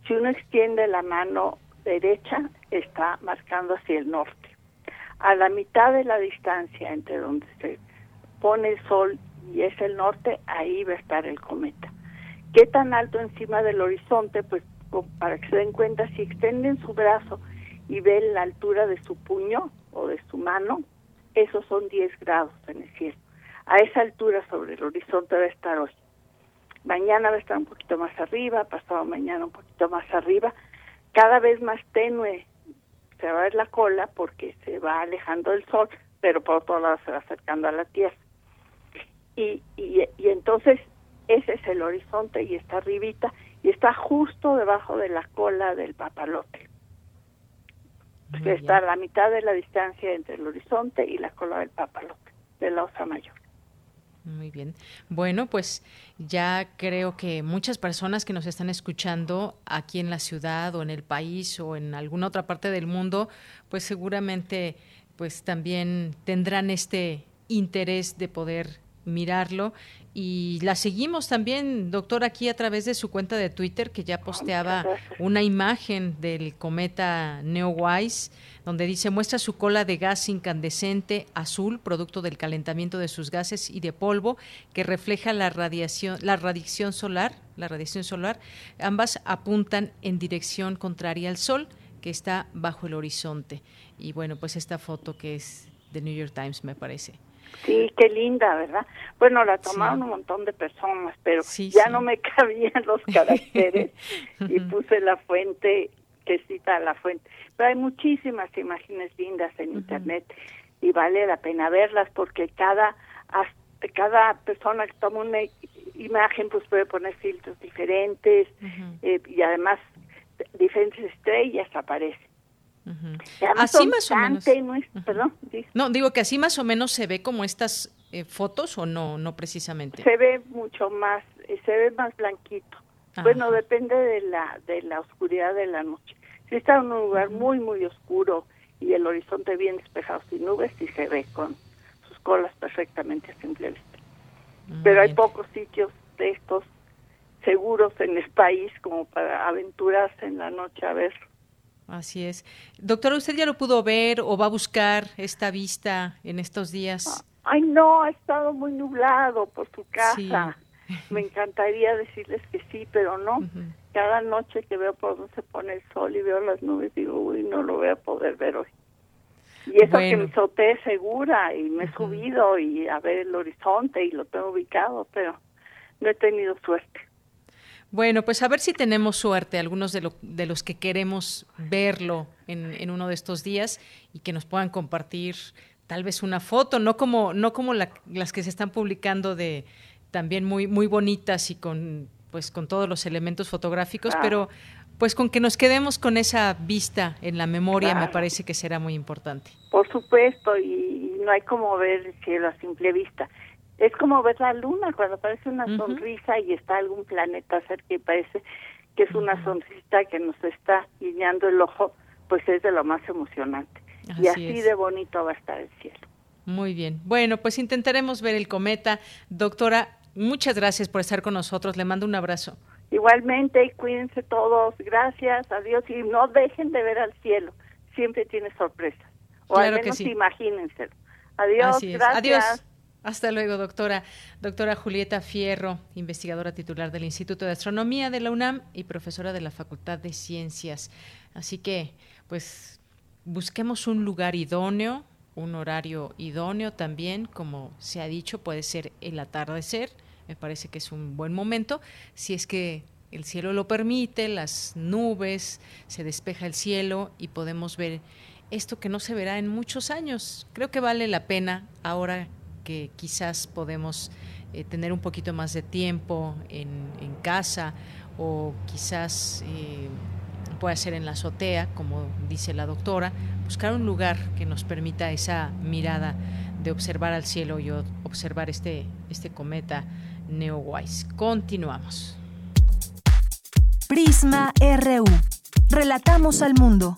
Si uno extiende la mano derecha, está marcando hacia el norte. A la mitad de la distancia entre donde se pone el sol y es el norte, ahí va a estar el cometa. ¿Qué tan alto encima del horizonte? Pues para que se den cuenta, si extienden su brazo y ven la altura de su puño o de su mano, esos son 10 grados en el cielo. A esa altura sobre el horizonte va a estar hoy. Mañana va a estar un poquito más arriba, pasado mañana un poquito más arriba, cada vez más tenue se va a ver la cola porque se va alejando del sol, pero por otro lado se va acercando a la Tierra. Y, y, y entonces ese es el horizonte y está arribita y está justo debajo de la cola del papalote. está a la mitad de la distancia entre el horizonte y la cola del papalote, de la osa mayor. Muy bien. Bueno, pues ya creo que muchas personas que nos están escuchando aquí en la ciudad o en el país o en alguna otra parte del mundo, pues seguramente pues también tendrán este interés de poder mirarlo y la seguimos también, doctor, aquí a través de su cuenta de Twitter, que ya posteaba una imagen del cometa Neowise, donde dice muestra su cola de gas incandescente azul, producto del calentamiento de sus gases y de polvo, que refleja la radiación, la radiación solar, la radiación solar. Ambas apuntan en dirección contraria al Sol, que está bajo el horizonte. Y bueno, pues esta foto que es de New York Times, me parece. Sí, qué linda, ¿verdad? Bueno, la tomaron un montón de personas, pero ya no me [laughs] cabían los caracteres [laughs] y puse la fuente que cita la fuente. Pero hay muchísimas imágenes lindas en internet y vale la pena verlas porque cada cada persona que toma una imagen pues puede poner filtros diferentes eh, y además diferentes estrellas aparecen. Así más o menos. No, digo que así más o menos se ve como estas eh, fotos o no, no precisamente. Se ve mucho más, eh, se ve más blanquito. Bueno, depende de la de la oscuridad de la noche. Si está en un lugar muy muy oscuro y el horizonte bien despejado sin nubes, sí se ve con sus colas perfectamente a simple Pero hay pocos sitios de estos seguros en el país como para aventurarse en la noche a ver Así es. Doctora, ¿usted ya lo pudo ver o va a buscar esta vista en estos días? Ay, no, ha estado muy nublado por su casa. Me encantaría decirles que sí, pero no. Cada noche que veo por donde se pone el sol y veo las nubes, digo, uy, no lo voy a poder ver hoy. Y eso que me soté segura y me he subido y a ver el horizonte y lo tengo ubicado, pero no he tenido suerte. Bueno, pues a ver si tenemos suerte, algunos de, de los que queremos verlo en, uno de estos días y que nos puedan compartir tal vez una foto, no como, no como las que se están publicando de también muy, muy bonitas y con pues con todos los elementos fotográficos, pero pues con que nos quedemos con esa vista en la memoria me parece que será muy importante. Por supuesto, y no hay como ver el cielo a simple vista es como ver la luna cuando parece una sonrisa y está algún planeta cerca y parece que es una sonrisa que nos está guiñando el ojo, pues es de lo más emocionante. y así de bonito va a estar el cielo. Muy bien. Bueno, pues intentaremos ver el cometa. Doctora, muchas gracias por estar con nosotros. Le mando un abrazo. Igualmente, y cuídense todos. Gracias, adiós. Y no dejen de ver al cielo. Siempre tiene sorpresas. O al menos imagínenselo. Adiós, gracias. Adiós. Hasta luego, doctora. Doctora Julieta Fierro, investigadora titular del Instituto de Astronomía de la UNAM y profesora de la Facultad de Ciencias. Así que, pues, busquemos un lugar idóneo, un horario idóneo también, como se ha dicho, puede ser el atardecer. Me parece que es un buen momento. Si es que el cielo lo permite, las nubes, se despeja el cielo y podemos ver esto que no se verá en muchos años. Creo que vale la pena ahora que quizás podemos eh, tener un poquito más de tiempo en, casa o quizás eh, pueda ser en la azotea, como dice la doctora, buscar un lugar que nos permita esa mirada de observar al cielo y observar este, este cometa Neowise. Continuamos. Prisma RU. Relatamos al mundo.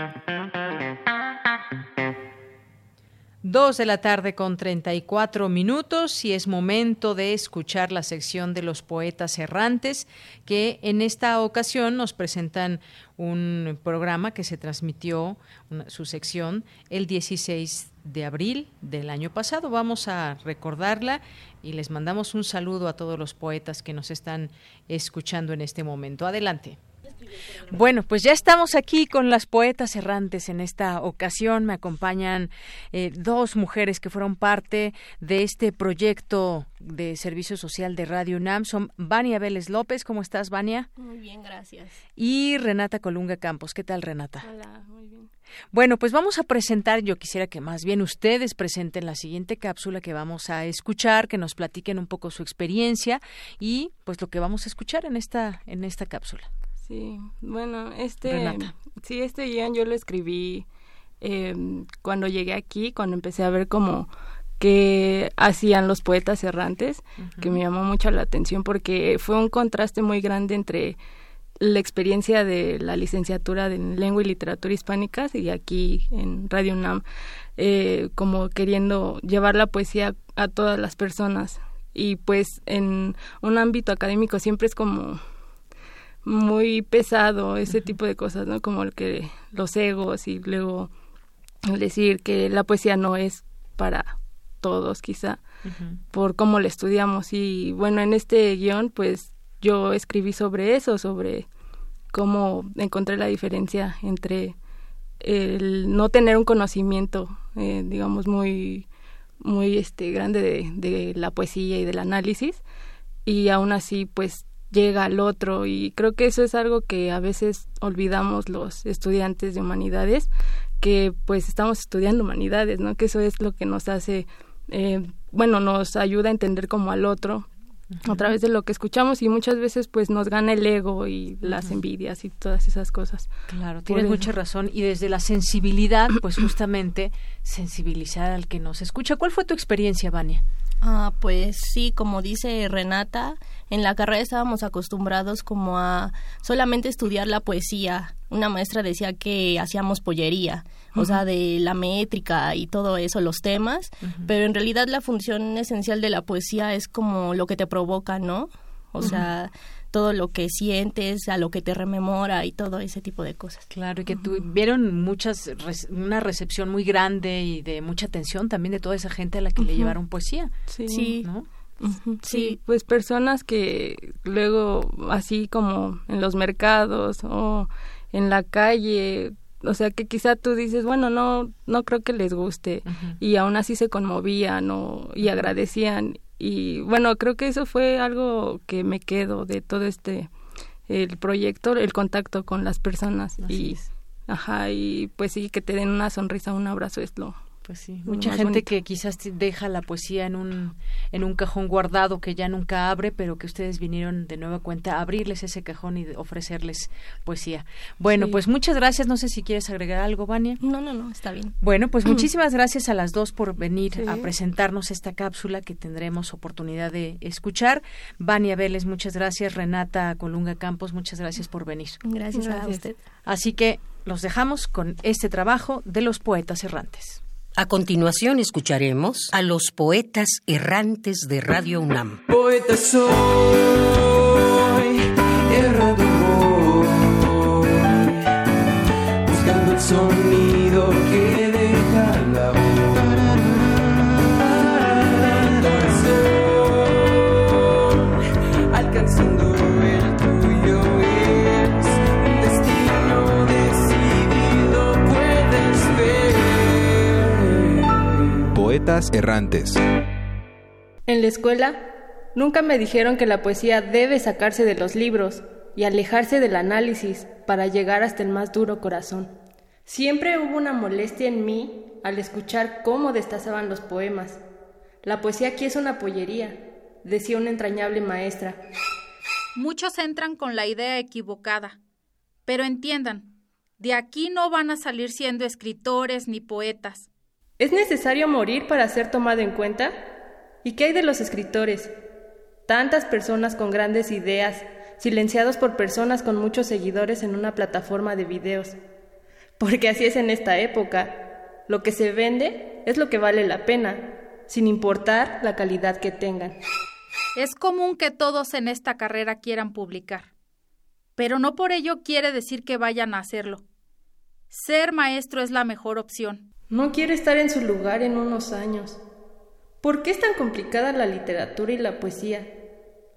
Dos de la tarde con 34 minutos y es momento de escuchar la sección de los poetas errantes que en esta ocasión nos presentan un programa que se transmitió, su sección, el 16 de abril del año pasado. Vamos a recordarla y les mandamos un saludo a todos los poetas que nos están escuchando en este momento. Adelante. Bueno, pues ya estamos aquí con las poetas errantes en esta ocasión. Me acompañan eh, dos mujeres que fueron parte de este proyecto de servicio social de Radio UNAM. Son Vania Vélez López. ¿Cómo estás, Vania? Muy bien, gracias. Y Renata Colunga Campos. ¿Qué tal, Renata? Hola, muy bien. Bueno, pues vamos a presentar, yo quisiera que más bien ustedes presenten la siguiente cápsula que vamos a escuchar, que nos platiquen un poco su experiencia y pues lo que vamos a escuchar en esta en esta cápsula. Sí, bueno, este, sí, este guion yo lo escribí em, cuando llegué aquí, cuando empecé a ver como que hacían los poetas errantes, que me llamó mucho la atención porque fue un contraste muy grande entre la experiencia de la licenciatura en lengua y literatura hispánicas y aquí en Radio UNAM, eh, como queriendo llevar la poesía a todas las personas. Y pues en un ámbito académico siempre es como muy pesado ese tipo de cosas, ¿no? Como el que los egos y luego decir que la poesía no es para todos, quizá, por cómo la estudiamos. Y bueno, en este guion, pues yo escribí sobre eso, sobre cómo encontré la diferencia entre el no tener un conocimiento, eh, digamos, muy, muy este, grande de, de la poesía y del análisis, y aún así, pues llega al otro y creo que eso es algo que a veces olvidamos los estudiantes de humanidades que pues estamos estudiando humanidades no que eso es lo que nos hace eh, bueno nos ayuda a entender como al otro a través de lo que escuchamos y muchas veces pues nos gana el ego y las envidias y todas esas cosas. Claro, tienes mucha razón y desde la sensibilidad pues justamente sensibilizar al que nos escucha. ¿Cuál fue tu experiencia, Vania? Ah, pues sí, como dice Renata, en la carrera estábamos acostumbrados como a solamente estudiar la poesía. Una maestra decía que hacíamos pollería, o sea, de la métrica y todo eso, los temas, pero en realidad la función esencial de la poesía es como lo que te provoca, ¿no? O sea, todo lo que sientes, a lo que te rememora y todo ese tipo de cosas. Claro, y que tuvieron muchas, una recepción muy grande y de mucha atención también de toda esa gente a la que le llevaron poesía. Sí. sí. Sí, pues personas que luego, así como en los mercados o en la calle, o sea que quizá tú dices, bueno, no, no creo que les guste y aún así se conmovían o, y agradecían y bueno, creo que eso fue algo que me quedo de todo este el proyecto, el contacto con las personas y ajá y pues sí que te den una sonrisa, un abrazo es lo pues sí, mucha gente que quizás deja la poesía en un en un cajón guardado que ya nunca abre, pero que ustedes vinieron de nueva cuenta a abrirles ese cajón y ofrecerles poesía. Bueno, pues muchas gracias. No sé si quieres agregar algo, Vania. No, no, no, está bien. Bueno, pues [clears throat] muchísimas gracias a las dos por venir a presentarnos esta cápsula que tendremos oportunidad de escuchar. Vania Vélez, muchas gracias. Renata Colunga Campos, muchas gracias por venir. gracias. a usted. Así que los dejamos con este trabajo de los poetas errantes. A continuación escucharemos a los poetas errantes de Radio UNAM. Poeta soy, Poetas errantes. En la escuela nunca me dijeron que la poesía debe sacarse de los libros y alejarse del análisis para llegar hasta el más duro corazón. Siempre hubo una molestia en mí al escuchar cómo destazaban los poemas. La poesía aquí es una pollería, decía una entrañable maestra. Muchos entran con la idea equivocada, pero entiendan, de aquí no van a salir siendo escritores ni poetas. ¿Es necesario morir para ser tomado en cuenta? ¿Y qué hay de los escritores? Tantas personas con grandes ideas, silenciados por personas con muchos seguidores en una plataforma de videos. Porque así es en esta época. Lo que se vende es lo que vale la pena, sin importar la calidad que tengan. Es común que todos en esta carrera quieran publicar, pero no por ello quiere decir que vayan a hacerlo. Ser maestro es la mejor opción. No quiere estar en su lugar en unos años. ¿Por qué es tan complicada la literatura y la poesía?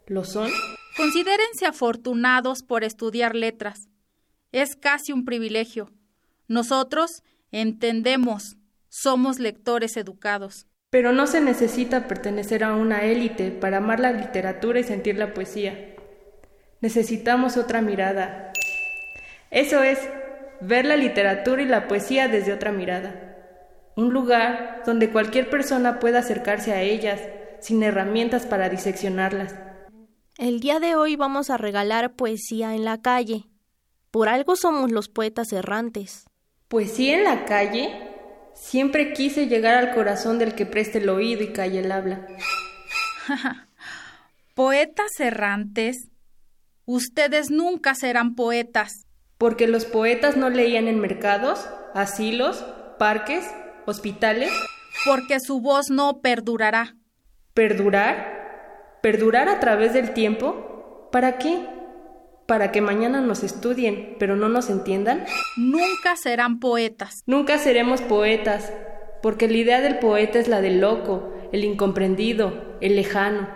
¿Lo son? Considérense afortunados por estudiar letras. Es casi un privilegio. Nosotros entendemos, somos lectores educados. Pero no se necesita pertenecer a una élite para amar la literatura y sentir la poesía. Necesitamos otra mirada. Eso es, ver la literatura y la poesía desde otra mirada un lugar donde cualquier persona pueda acercarse a ellas sin herramientas para diseccionarlas. El día de hoy vamos a regalar poesía en la calle. Por algo somos los poetas errantes. ¿Poesía en la calle? Siempre quise llegar al corazón del que preste el oído y calle el habla. [laughs] ¿Poetas errantes? Ustedes nunca serán poetas. Porque los poetas no leían en mercados, asilos, parques hospitales? Porque su voz no perdurará. ¿Perdurar? ¿Perdurar a través del tiempo? ¿Para qué? ¿Para que mañana nos estudien, pero no nos entiendan? Nunca serán poetas. Nunca seremos poetas, porque la idea del poeta es la del loco, el incomprendido, el lejano,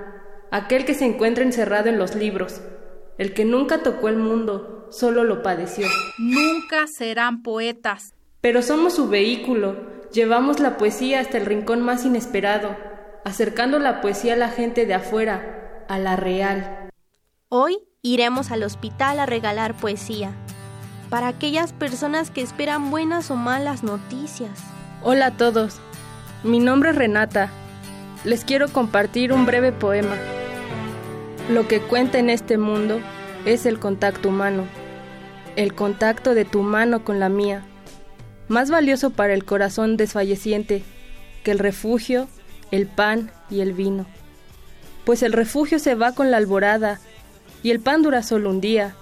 aquel que se encuentra encerrado en los libros, el que nunca tocó el mundo, solo lo padeció. Nunca serán poetas. Pero somos su vehículo, llevamos la poesía hasta el rincón más inesperado, acercando la poesía a la gente de afuera, a la real. Hoy iremos al hospital a regalar poesía, para aquellas personas que esperan buenas o malas noticias. Hola a todos, mi nombre es Renata. Les quiero compartir un breve poema. Lo que cuenta en este mundo es el contacto humano, el contacto de tu mano con la mía más valioso para el corazón desfalleciente que el refugio, el pan y el vino. Pues el refugio se va con la alborada y el pan dura solo un día,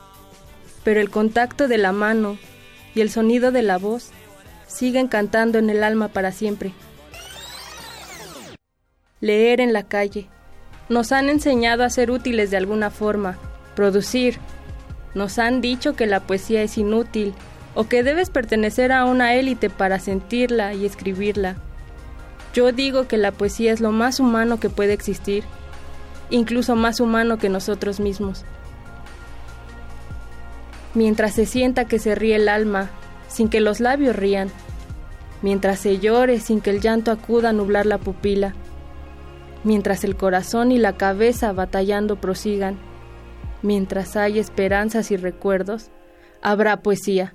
pero el contacto de la mano y el sonido de la voz siguen cantando en el alma para siempre. Leer en la calle. Nos han enseñado a ser útiles de alguna forma, producir. Nos han dicho que la poesía es inútil o que debes pertenecer a una élite para sentirla y escribirla. Yo digo que la poesía es lo más humano que puede existir, incluso más humano que nosotros mismos. Mientras se sienta que se ríe el alma, sin que los labios rían, mientras se llore sin que el llanto acuda a nublar la pupila, mientras el corazón y la cabeza batallando prosigan, mientras hay esperanzas y recuerdos, habrá poesía.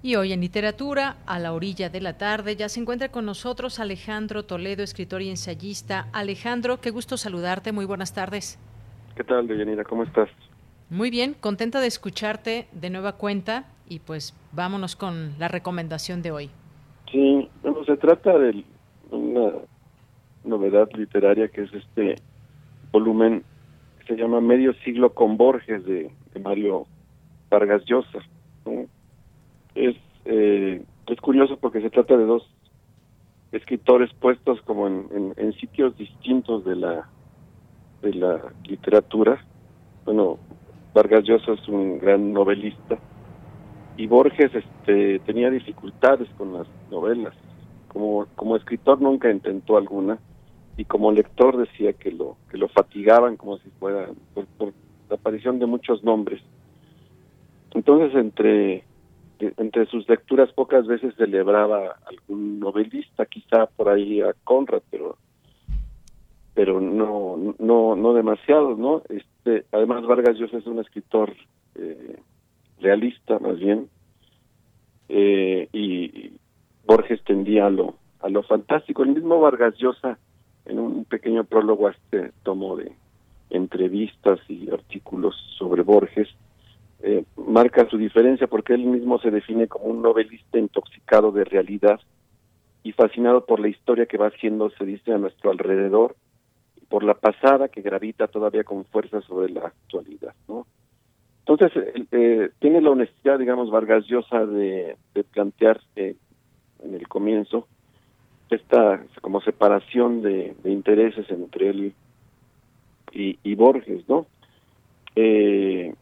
Y hoy en literatura, a la orilla de la tarde, ya se encuentra con nosotros Alejandro Toledo, escritor y ensayista. Alejandro, qué gusto saludarte, muy buenas tardes. ¿Qué tal, Deyanira? ¿Cómo estás? Muy bien, contenta de escucharte de nueva cuenta y pues vámonos con la recomendación de hoy. Sí, bueno, se trata de una novedad literaria que es este volumen que se llama Medio siglo con Borges de, Mario Vargas Llosa. Es, eh, es curioso porque se trata de dos escritores puestos como en, en, sitios distintos de la de la literatura. Bueno, Vargas Llosa es un gran novelista y Borges este tenía dificultades con las novelas. Como como escritor nunca intentó alguna y como lector decía que lo que lo fatigaban como si fuera por la aparición de muchos nombres. Entonces entre entre sus lecturas pocas veces celebraba algún novelista, quizá por ahí a Conrad, pero pero no no no demasiado, ¿no? Este, además Vargas Llosa es un escritor eh, realista más bien eh, y Borges tendía a lo a lo fantástico. El mismo Vargas Llosa en un pequeño prólogo a este tomo de entrevistas y artículos sobre Borges eh, marca su diferencia porque él mismo se define como un novelista intoxicado de realidad y fascinado por la historia que va haciendo, se dice, a nuestro alrededor, y por la pasada que gravita todavía con fuerza sobre la actualidad, ¿no? Entonces, eh, tiene la honestidad, digamos, Vargas Llosa de, de plantear en el comienzo esta como separación de, intereses entre él y, y Borges, ¿no? Eh,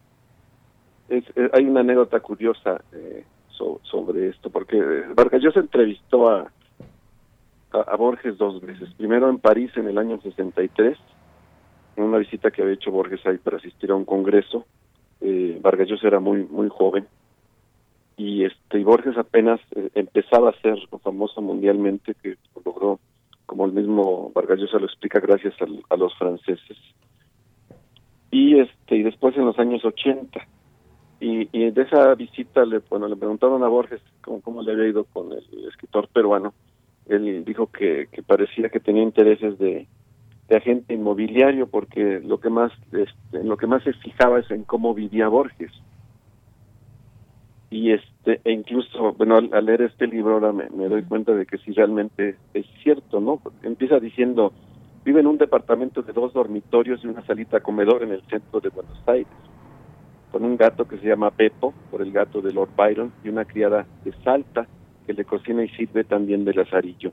es, eh, hay una anécdota curiosa eh, sobre esto, porque Vargas Llosa entrevistó a, a, Borges dos veces. Primero en París en el año 63, en una visita que había hecho Borges ahí para asistir a un congreso. Eh, Vargas Llosa era muy muy joven y este y Borges apenas eh, empezaba a ser famoso mundialmente, que logró, como el mismo Vargas Llosa lo explica, gracias a los franceses. Y este y después en los años 80 y, y de esa visita le bueno le preguntaron a Borges cómo, cómo le había ido con el escritor peruano. Él dijo que, que parecía que tenía intereses de, de agente inmobiliario porque lo que más este, lo que más se fijaba es en cómo vivía Borges. Y este e incluso bueno al, leer este libro ahora me, me, doy cuenta de que sí realmente es cierto no empieza diciendo vive en un departamento de dos dormitorios y una salita comedor en el centro de Buenos Aires con un gato que se llama Pepo, por el gato de Lord Byron, y una criada de Salta que le cocina y sirve también de lazarillo.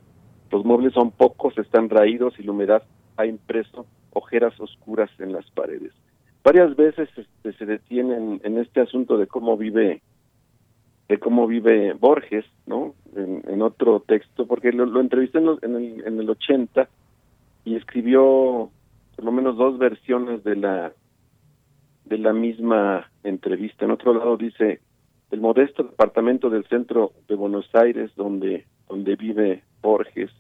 Los muebles son pocos, están raídos y la humedad ha impreso ojeras oscuras en las paredes. Varias veces este, se detienen en este asunto de cómo vive de cómo vive Borges, ¿no? En, otro texto, porque lo, entrevisté en, en, el, en el 80 y escribió por lo menos dos versiones de la de la misma entrevista. En otro lado dice, el modesto departamento del centro de Buenos Aires donde, donde vive Borges,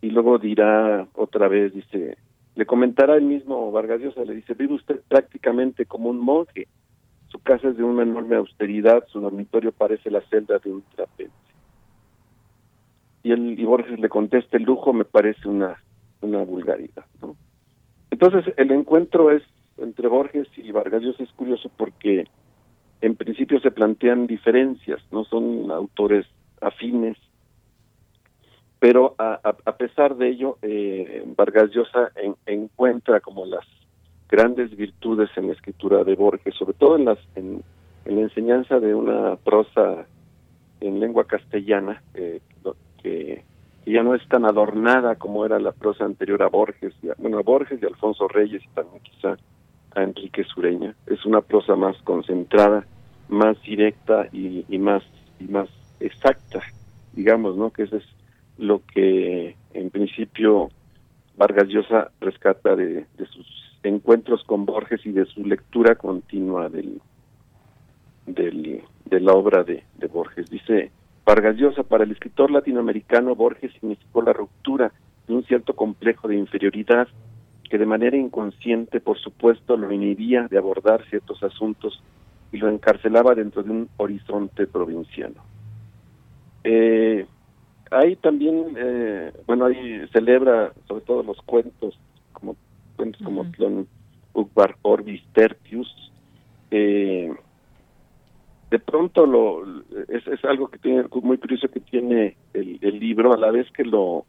y luego dirá otra vez, dice, le comentará el mismo Vargas Llosa, le dice, vive usted prácticamente como un monje, su casa es de una enorme austeridad, su dormitorio parece la celda de un trapense. Y, el, y Borges le contesta, el lujo me parece una, una vulgaridad. ¿no? Entonces, el encuentro es entre Borges y Vargas Llosa es curioso porque en principio se plantean diferencias, no son autores afines, pero a, a, pesar de ello, eh, Vargas Llosa encuentra como las grandes virtudes en la escritura de Borges, sobre todo en, las, en, la enseñanza de una prosa en lengua castellana, eh, que, ya no es tan adornada como era la prosa anterior a Borges, bueno, a Borges y Alfonso Reyes y también quizá a Enrique Sureña. Es una prosa más concentrada, más directa y, más y más exacta, digamos, ¿no? Que eso es lo que en principio Vargas Llosa rescata de, sus encuentros con Borges y de su lectura continua del, del de la obra de, de Borges. Dice Vargas Llosa, para el escritor latinoamericano Borges significó la ruptura de un cierto complejo de inferioridad que de manera inconsciente, por supuesto, lo inhibía de abordar ciertos asuntos y lo encarcelaba dentro de un horizonte provinciano. Eh, ahí también, eh, bueno, ahí celebra sobre todo los cuentos, como cuentos como Tlon Ukbar Orbis Tertius. Eh, de pronto lo es, es, algo que tiene muy curioso que tiene el, el, libro a la vez que lo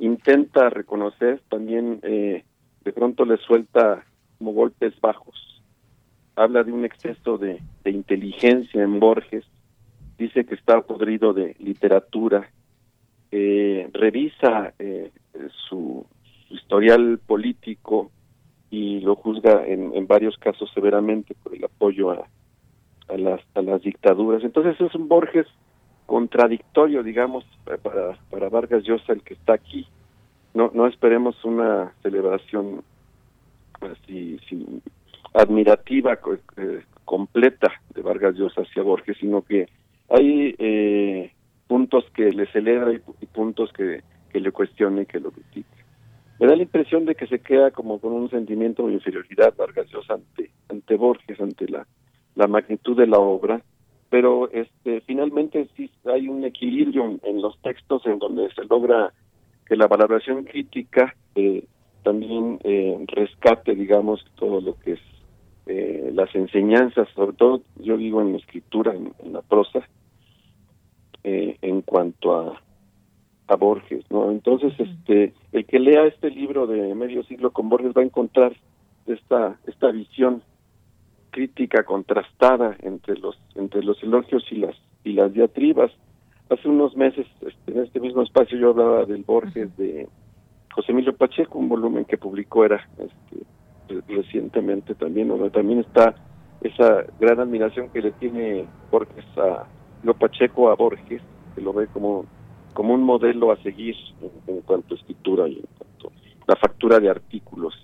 intenta reconocer también eh, de pronto le suelta como golpes bajos habla de un exceso de, inteligencia en Borges dice que está podrido de literatura revisa eh, su, historial político y lo juzga en, en varios casos severamente por el apoyo a, a las, a las dictaduras. Entonces es un Borges contradictorio, digamos, para, para Vargas Llosa el que está aquí. No, no esperemos una celebración así, admirativa, eh, completa de Vargas Llosa hacia Borges, sino que hay eh, puntos que le celebra y, puntos que, que le cuestiona y que lo critica. Me da la impresión de que se queda como con un sentimiento de inferioridad Vargas Llosa ante, ante Borges, ante la la magnitud de la obra, pero este finalmente sí hay un equilibrio en, los textos en donde se logra que la valoración crítica eh, también eh, rescate, digamos, todo lo que es eh, las enseñanzas, sobre todo yo digo en la escritura, en, la prosa, en cuanto a, a Borges, ¿no? Entonces, este, el que lea este libro de medio siglo con Borges va a encontrar esta esta visión crítica contrastada entre los entre los elogios y las y las diatribas. Hace unos meses este, en este mismo espacio yo hablaba del Borges de José Emilio Pacheco, un volumen que publicó era este, recientemente también, donde también está esa gran admiración que le tiene Borges a lo Pacheco a Borges, que lo ve como como un modelo a seguir en, cuanto a escritura y en cuanto a la factura de artículos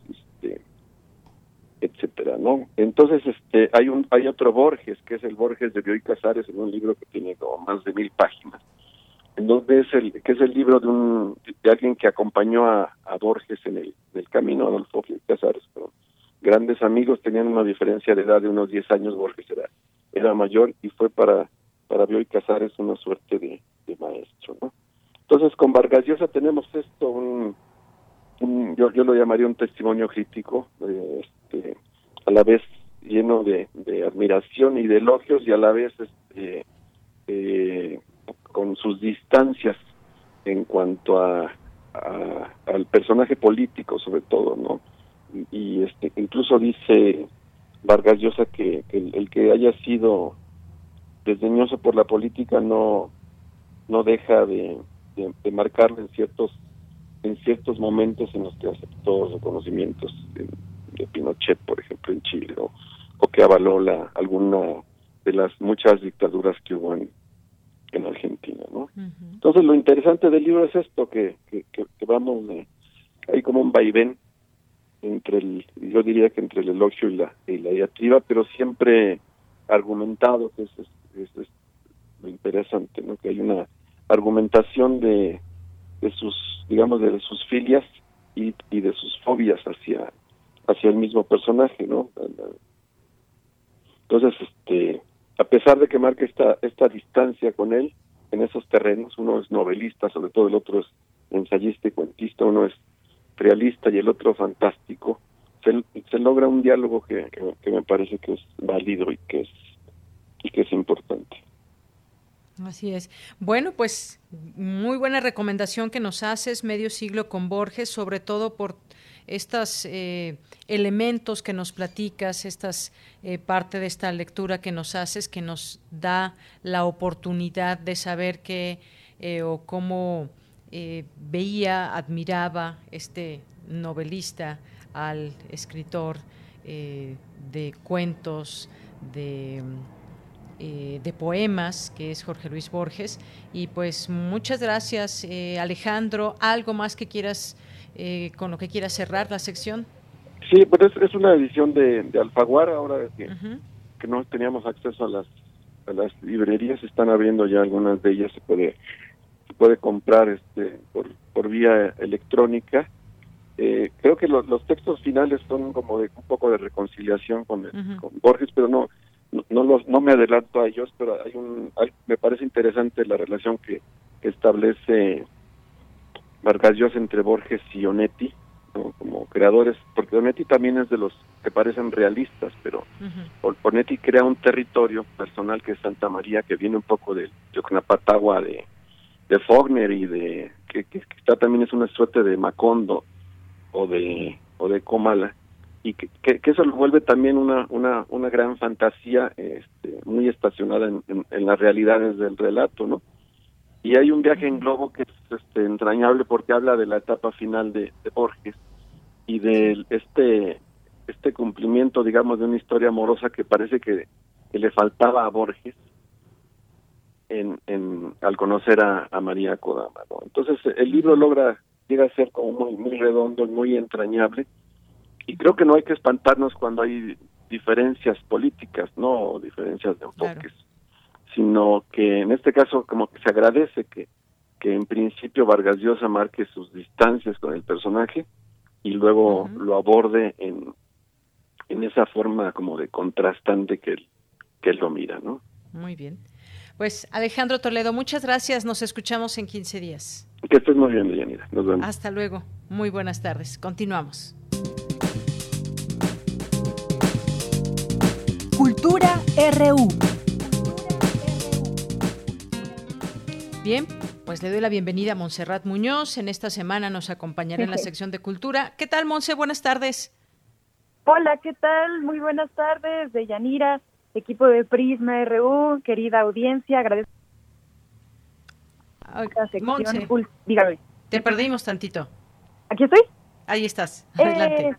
etcétera, ¿no? Entonces, este, hay un, hay otro Borges, que es el Borges de Bioy Casares, en un libro que tiene como más de mil páginas, en donde es el, que es el libro de un, de alguien que acompañó a, Borges en el, el camino, Adolfo Bioy Casares, pero grandes amigos, tenían una diferencia de edad de unos 10 años, Borges era, era mayor y fue para, para Bioy Casares una suerte de, maestro, ¿no? Entonces, con Vargas Llosa tenemos esto, un, yo, yo lo llamaría un testimonio crítico, eh, este, a la vez lleno de, admiración y de elogios y a la vez este, eh, con sus distancias en cuanto a, al personaje político sobre todo no y este incluso dice Vargas Llosa que, el, que haya sido desdeñoso por la política no no deja de, de, marcarle en ciertos en ciertos momentos en los que aceptó reconocimientos de Pinochet, por ejemplo, en Chile, o, que avaló la, alguna de las muchas dictaduras que hubo en, en Argentina, ¿no? Entonces, lo interesante del libro es esto, que, que, vamos, hay como un vaivén entre el, yo diría que entre el elogio y la, y la diatriba, pero siempre argumentado, que es, es, lo interesante, ¿no? Que hay una argumentación de, de sus, digamos, de sus filias y, de sus fobias hacia hacia el mismo personaje, ¿no? Entonces, este, a pesar de que marca esta esta distancia con él en esos terrenos, uno es novelista, sobre todo el otro es ensayista y cuentista, uno es realista y el otro fantástico, se, se logra un diálogo que, que, me parece que es válido y que es y que es importante. Así es. Bueno, pues muy buena recomendación que nos haces, medio siglo con Borges, sobre todo por estos eh, elementos que nos platicas, estas eh, parte de esta lectura que nos haces, que nos da la oportunidad de saber qué eh, o cómo veía, admiraba este novelista al escritor de cuentos, de de poemas, que es Jorge Luis Borges. Y pues muchas gracias, Alejandro. ¿Algo más que quieras eh, con lo que quiera cerrar la sección. Sí, pues es, una edición de, de Alfaguara, ahora que, que no teníamos acceso a las, a las librerías, están abriendo ya algunas de ellas, se puede, se puede comprar este por, por vía electrónica. Eh, creo que los textos finales son como de un poco de reconciliación con, con Borges, pero no no, los, no me adelanto a ellos, pero hay un, me parece interesante la relación que, establece Vargas Llosa entre Borges y Onetti, como creadores, porque Onetti también es de los que parecen realistas, pero Onetti crea un territorio personal que es Santa María, que viene un poco de Yocnapatagua, de, de Faulkner y de que, que, también es una suerte de Macondo o de o de Comala y que, eso lo vuelve también una una una gran fantasía este, muy estacionada en, en, las realidades del relato no y hay un viaje en globo que es este entrañable porque habla de la etapa final de, Borges y de este este cumplimiento digamos de una historia amorosa que parece que, le faltaba a Borges al conocer a, María Kodama. Entonces el libro logra, llega a ser como muy, muy redondo, muy entrañable, y creo que no hay que espantarnos cuando hay diferencias políticas, no diferencias de enfoques, sino que en este caso como que se agradece que, que en principio Vargas Llosa marque sus distancias con el personaje y luego lo aborde en, en esa forma como de contrastante que él, que él lo mira, ¿no? Muy bien. Pues Alejandro Toledo, muchas gracias. Nos escuchamos en 15 días. Que estés muy bien, Deyanira. Nos vemos. Hasta luego. Muy buenas tardes. Continuamos. Cultura RU. Bien, pues le doy la bienvenida a Montserrat Muñoz. En esta semana nos acompañará en la sección de Cultura. ¿Qué tal, Monse? Buenas tardes. Hola, ¿qué tal? Muy buenas tardes, Deyanira equipo de Prisma RU, querida audiencia, agradezco. Monse, dígame. Te perdimos tantito. ¿Aquí estoy? Ahí estás. Adelante. Eh,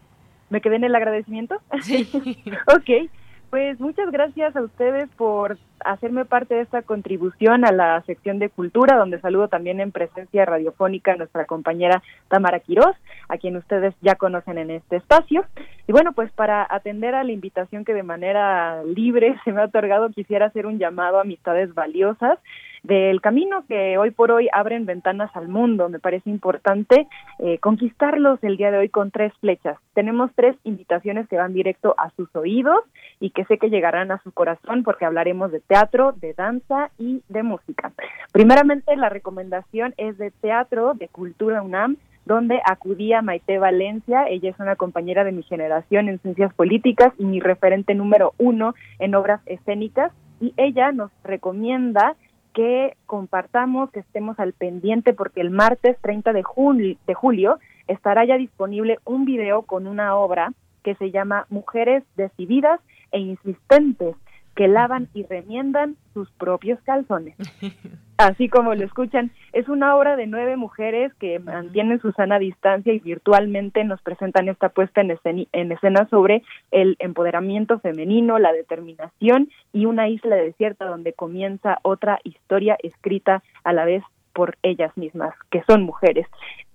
¿Me quedé en el agradecimiento? Sí. [laughs] ok. Pues muchas gracias a ustedes por hacerme parte de esta contribución a la sección de cultura, donde saludo también en presencia radiofónica a nuestra compañera Tamara Quirós, a quien ustedes ya conocen en este espacio. Y bueno, pues para atender a la invitación que de manera libre [laughs] se me ha otorgado, quisiera hacer un llamado a amistades valiosas del camino que hoy por hoy abren ventanas al mundo. Me parece importante eh, conquistarlos el día de hoy con tres flechas. Tenemos tres invitaciones que van directo a sus oídos y que sé que llegarán a su corazón porque hablaremos de teatro, de danza y de música. Primeramente, la recomendación es de teatro de Cultura UNAM donde acudía Maite Valencia. Ella es una compañera de mi generación en ciencias políticas y mi referente número uno en obras escénicas. Y ella nos recomienda que compartamos, que estemos al pendiente, porque el martes 30 de, de julio estará ya disponible un video con una obra que se llama Mujeres decididas e insistentes que lavan y remiendan sus propios calzones. [laughs] Así como lo escuchan, es una obra de nueve mujeres que mantienen su sana distancia y virtualmente nos presentan esta puesta en escena, en escena sobre el empoderamiento femenino, la determinación y una isla desierta donde comienza otra historia escrita a la vez por ellas mismas, que son mujeres.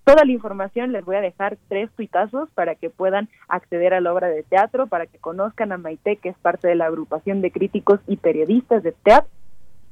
Toda la información les voy a dejar tres tuitazos para que puedan acceder a la obra de teatro, para que conozcan a Maite, que es parte de la agrupación de críticos y periodistas de teatro.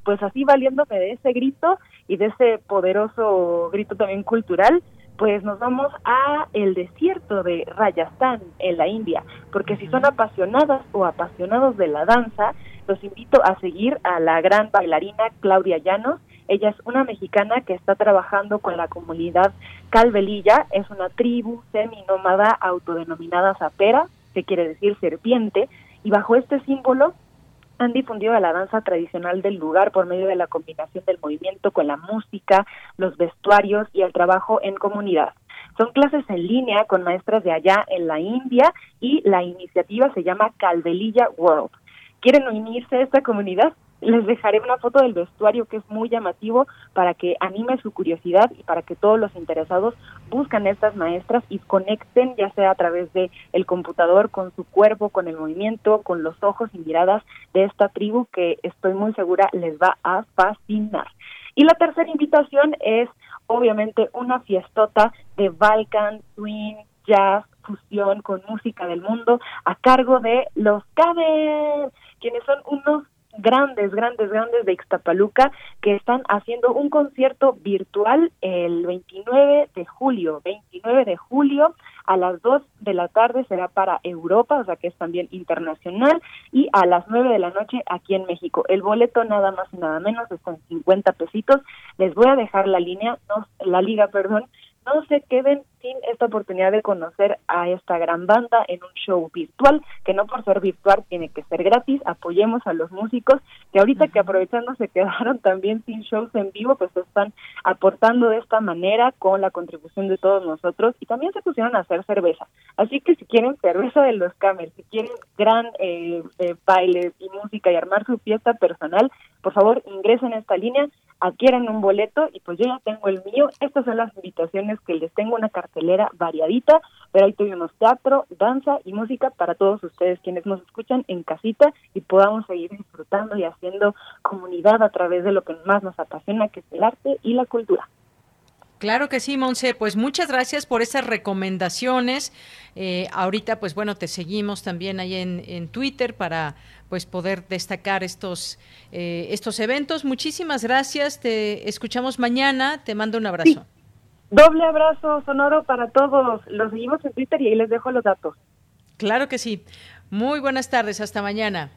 Pues así valiéndome de ese grito y de ese poderoso grito también cultural, pues nos vamos a el desierto de Rajasthan en la India, porque si son apasionadas o apasionados de la danza, los invito a seguir a la gran bailarina Claudia Llanos, ella es una mexicana que está trabajando con la comunidad Calvelilla, es una tribu seminómada autodenominada Zapera, que quiere decir serpiente, y bajo este símbolo han difundido la danza tradicional del lugar por medio de la combinación del movimiento con la música, los vestuarios y el trabajo en comunidad. Son clases en línea con maestras de allá en la India y la iniciativa se llama Calvelilla World. ¿Quieren unirse a esta comunidad? Les dejaré una foto del vestuario que es muy llamativo para que anime su curiosidad y para que todos los interesados buscan estas maestras y conecten ya sea a través de el computador con su cuerpo, con el movimiento, con los ojos y miradas de esta tribu que estoy muy segura les va a fascinar. Y la tercera invitación es obviamente una fiestota de Balkan, Swing, Jazz, fusión con música del mundo a cargo de los Caber, quienes son unos grandes, grandes, grandes de Ixtapaluca que están haciendo un concierto virtual el 29 de julio, 29 de julio a las 2 de la tarde será para Europa, o sea que es también internacional, y a las 9 de la noche aquí en México. El boleto nada más y nada menos está en 50 pesitos. Les voy a dejar la línea, no, la liga, perdón, no se queden sin esta oportunidad de conocer a esta gran banda en un show virtual, que no por ser virtual tiene que ser gratis, apoyemos a los músicos, que ahorita que aprovechando se [laughs] quedaron también sin shows en vivo, pues están aportando de esta manera con la contribución de todos nosotros y también se pusieron a hacer cerveza. Así que si quieren cerveza de los Camels, si quieren gran eh, eh, baile y música y armar su fiesta personal, por favor ingresen a esta línea, adquieran un boleto y pues yo ya tengo el mío. Estas son las invitaciones que les tengo una cartelera variadita, pero ahí tuvimos teatro, danza y música para todos ustedes quienes nos escuchan en casita y podamos seguir disfrutando y haciendo comunidad a través de lo que más nos apasiona, que es el arte y la cultura. Claro que sí, Monse. Pues muchas gracias por esas recomendaciones. Eh, ahorita, pues bueno, te seguimos también ahí en, en Twitter para pues poder destacar estos eh, estos eventos. Muchísimas gracias. Te escuchamos mañana. Te mando un abrazo. Doble abrazo sonoro para todos. Los seguimos en Twitter y ahí les dejo los datos. Claro que sí. Muy buenas tardes. Hasta mañana.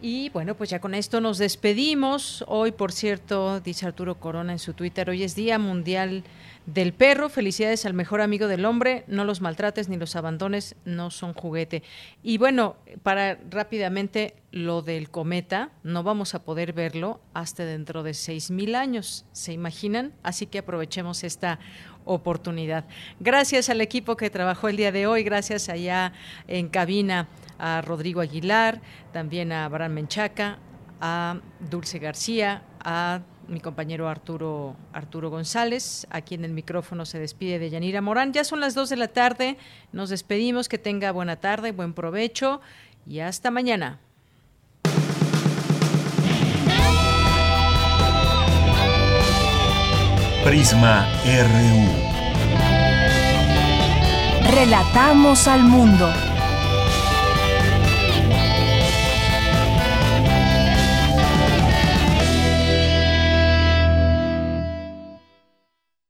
Y bueno, pues ya con esto nos despedimos. Hoy, por cierto, dice Arturo Corona en su Twitter, hoy es Día Mundial del Perro. Felicidades al mejor amigo del hombre. No los maltrates ni los abandones, no son juguete. Y bueno, para rápidamente lo del cometa, no vamos a poder verlo hasta dentro de seis mil años. ¿Se imaginan? Así que aprovechemos esta oportunidad. Gracias al equipo que trabajó el día de hoy, gracias allá en cabina a Rodrigo Aguilar, también a Abraham Menchaca, a Dulce García, a mi compañero Arturo, Arturo González. Aquí en el micrófono se despide de Yanira Morán. Ya son las dos de la tarde. Nos despedimos. Que tenga buena tarde, buen provecho y hasta mañana. Prisma RU. Relatamos al mundo.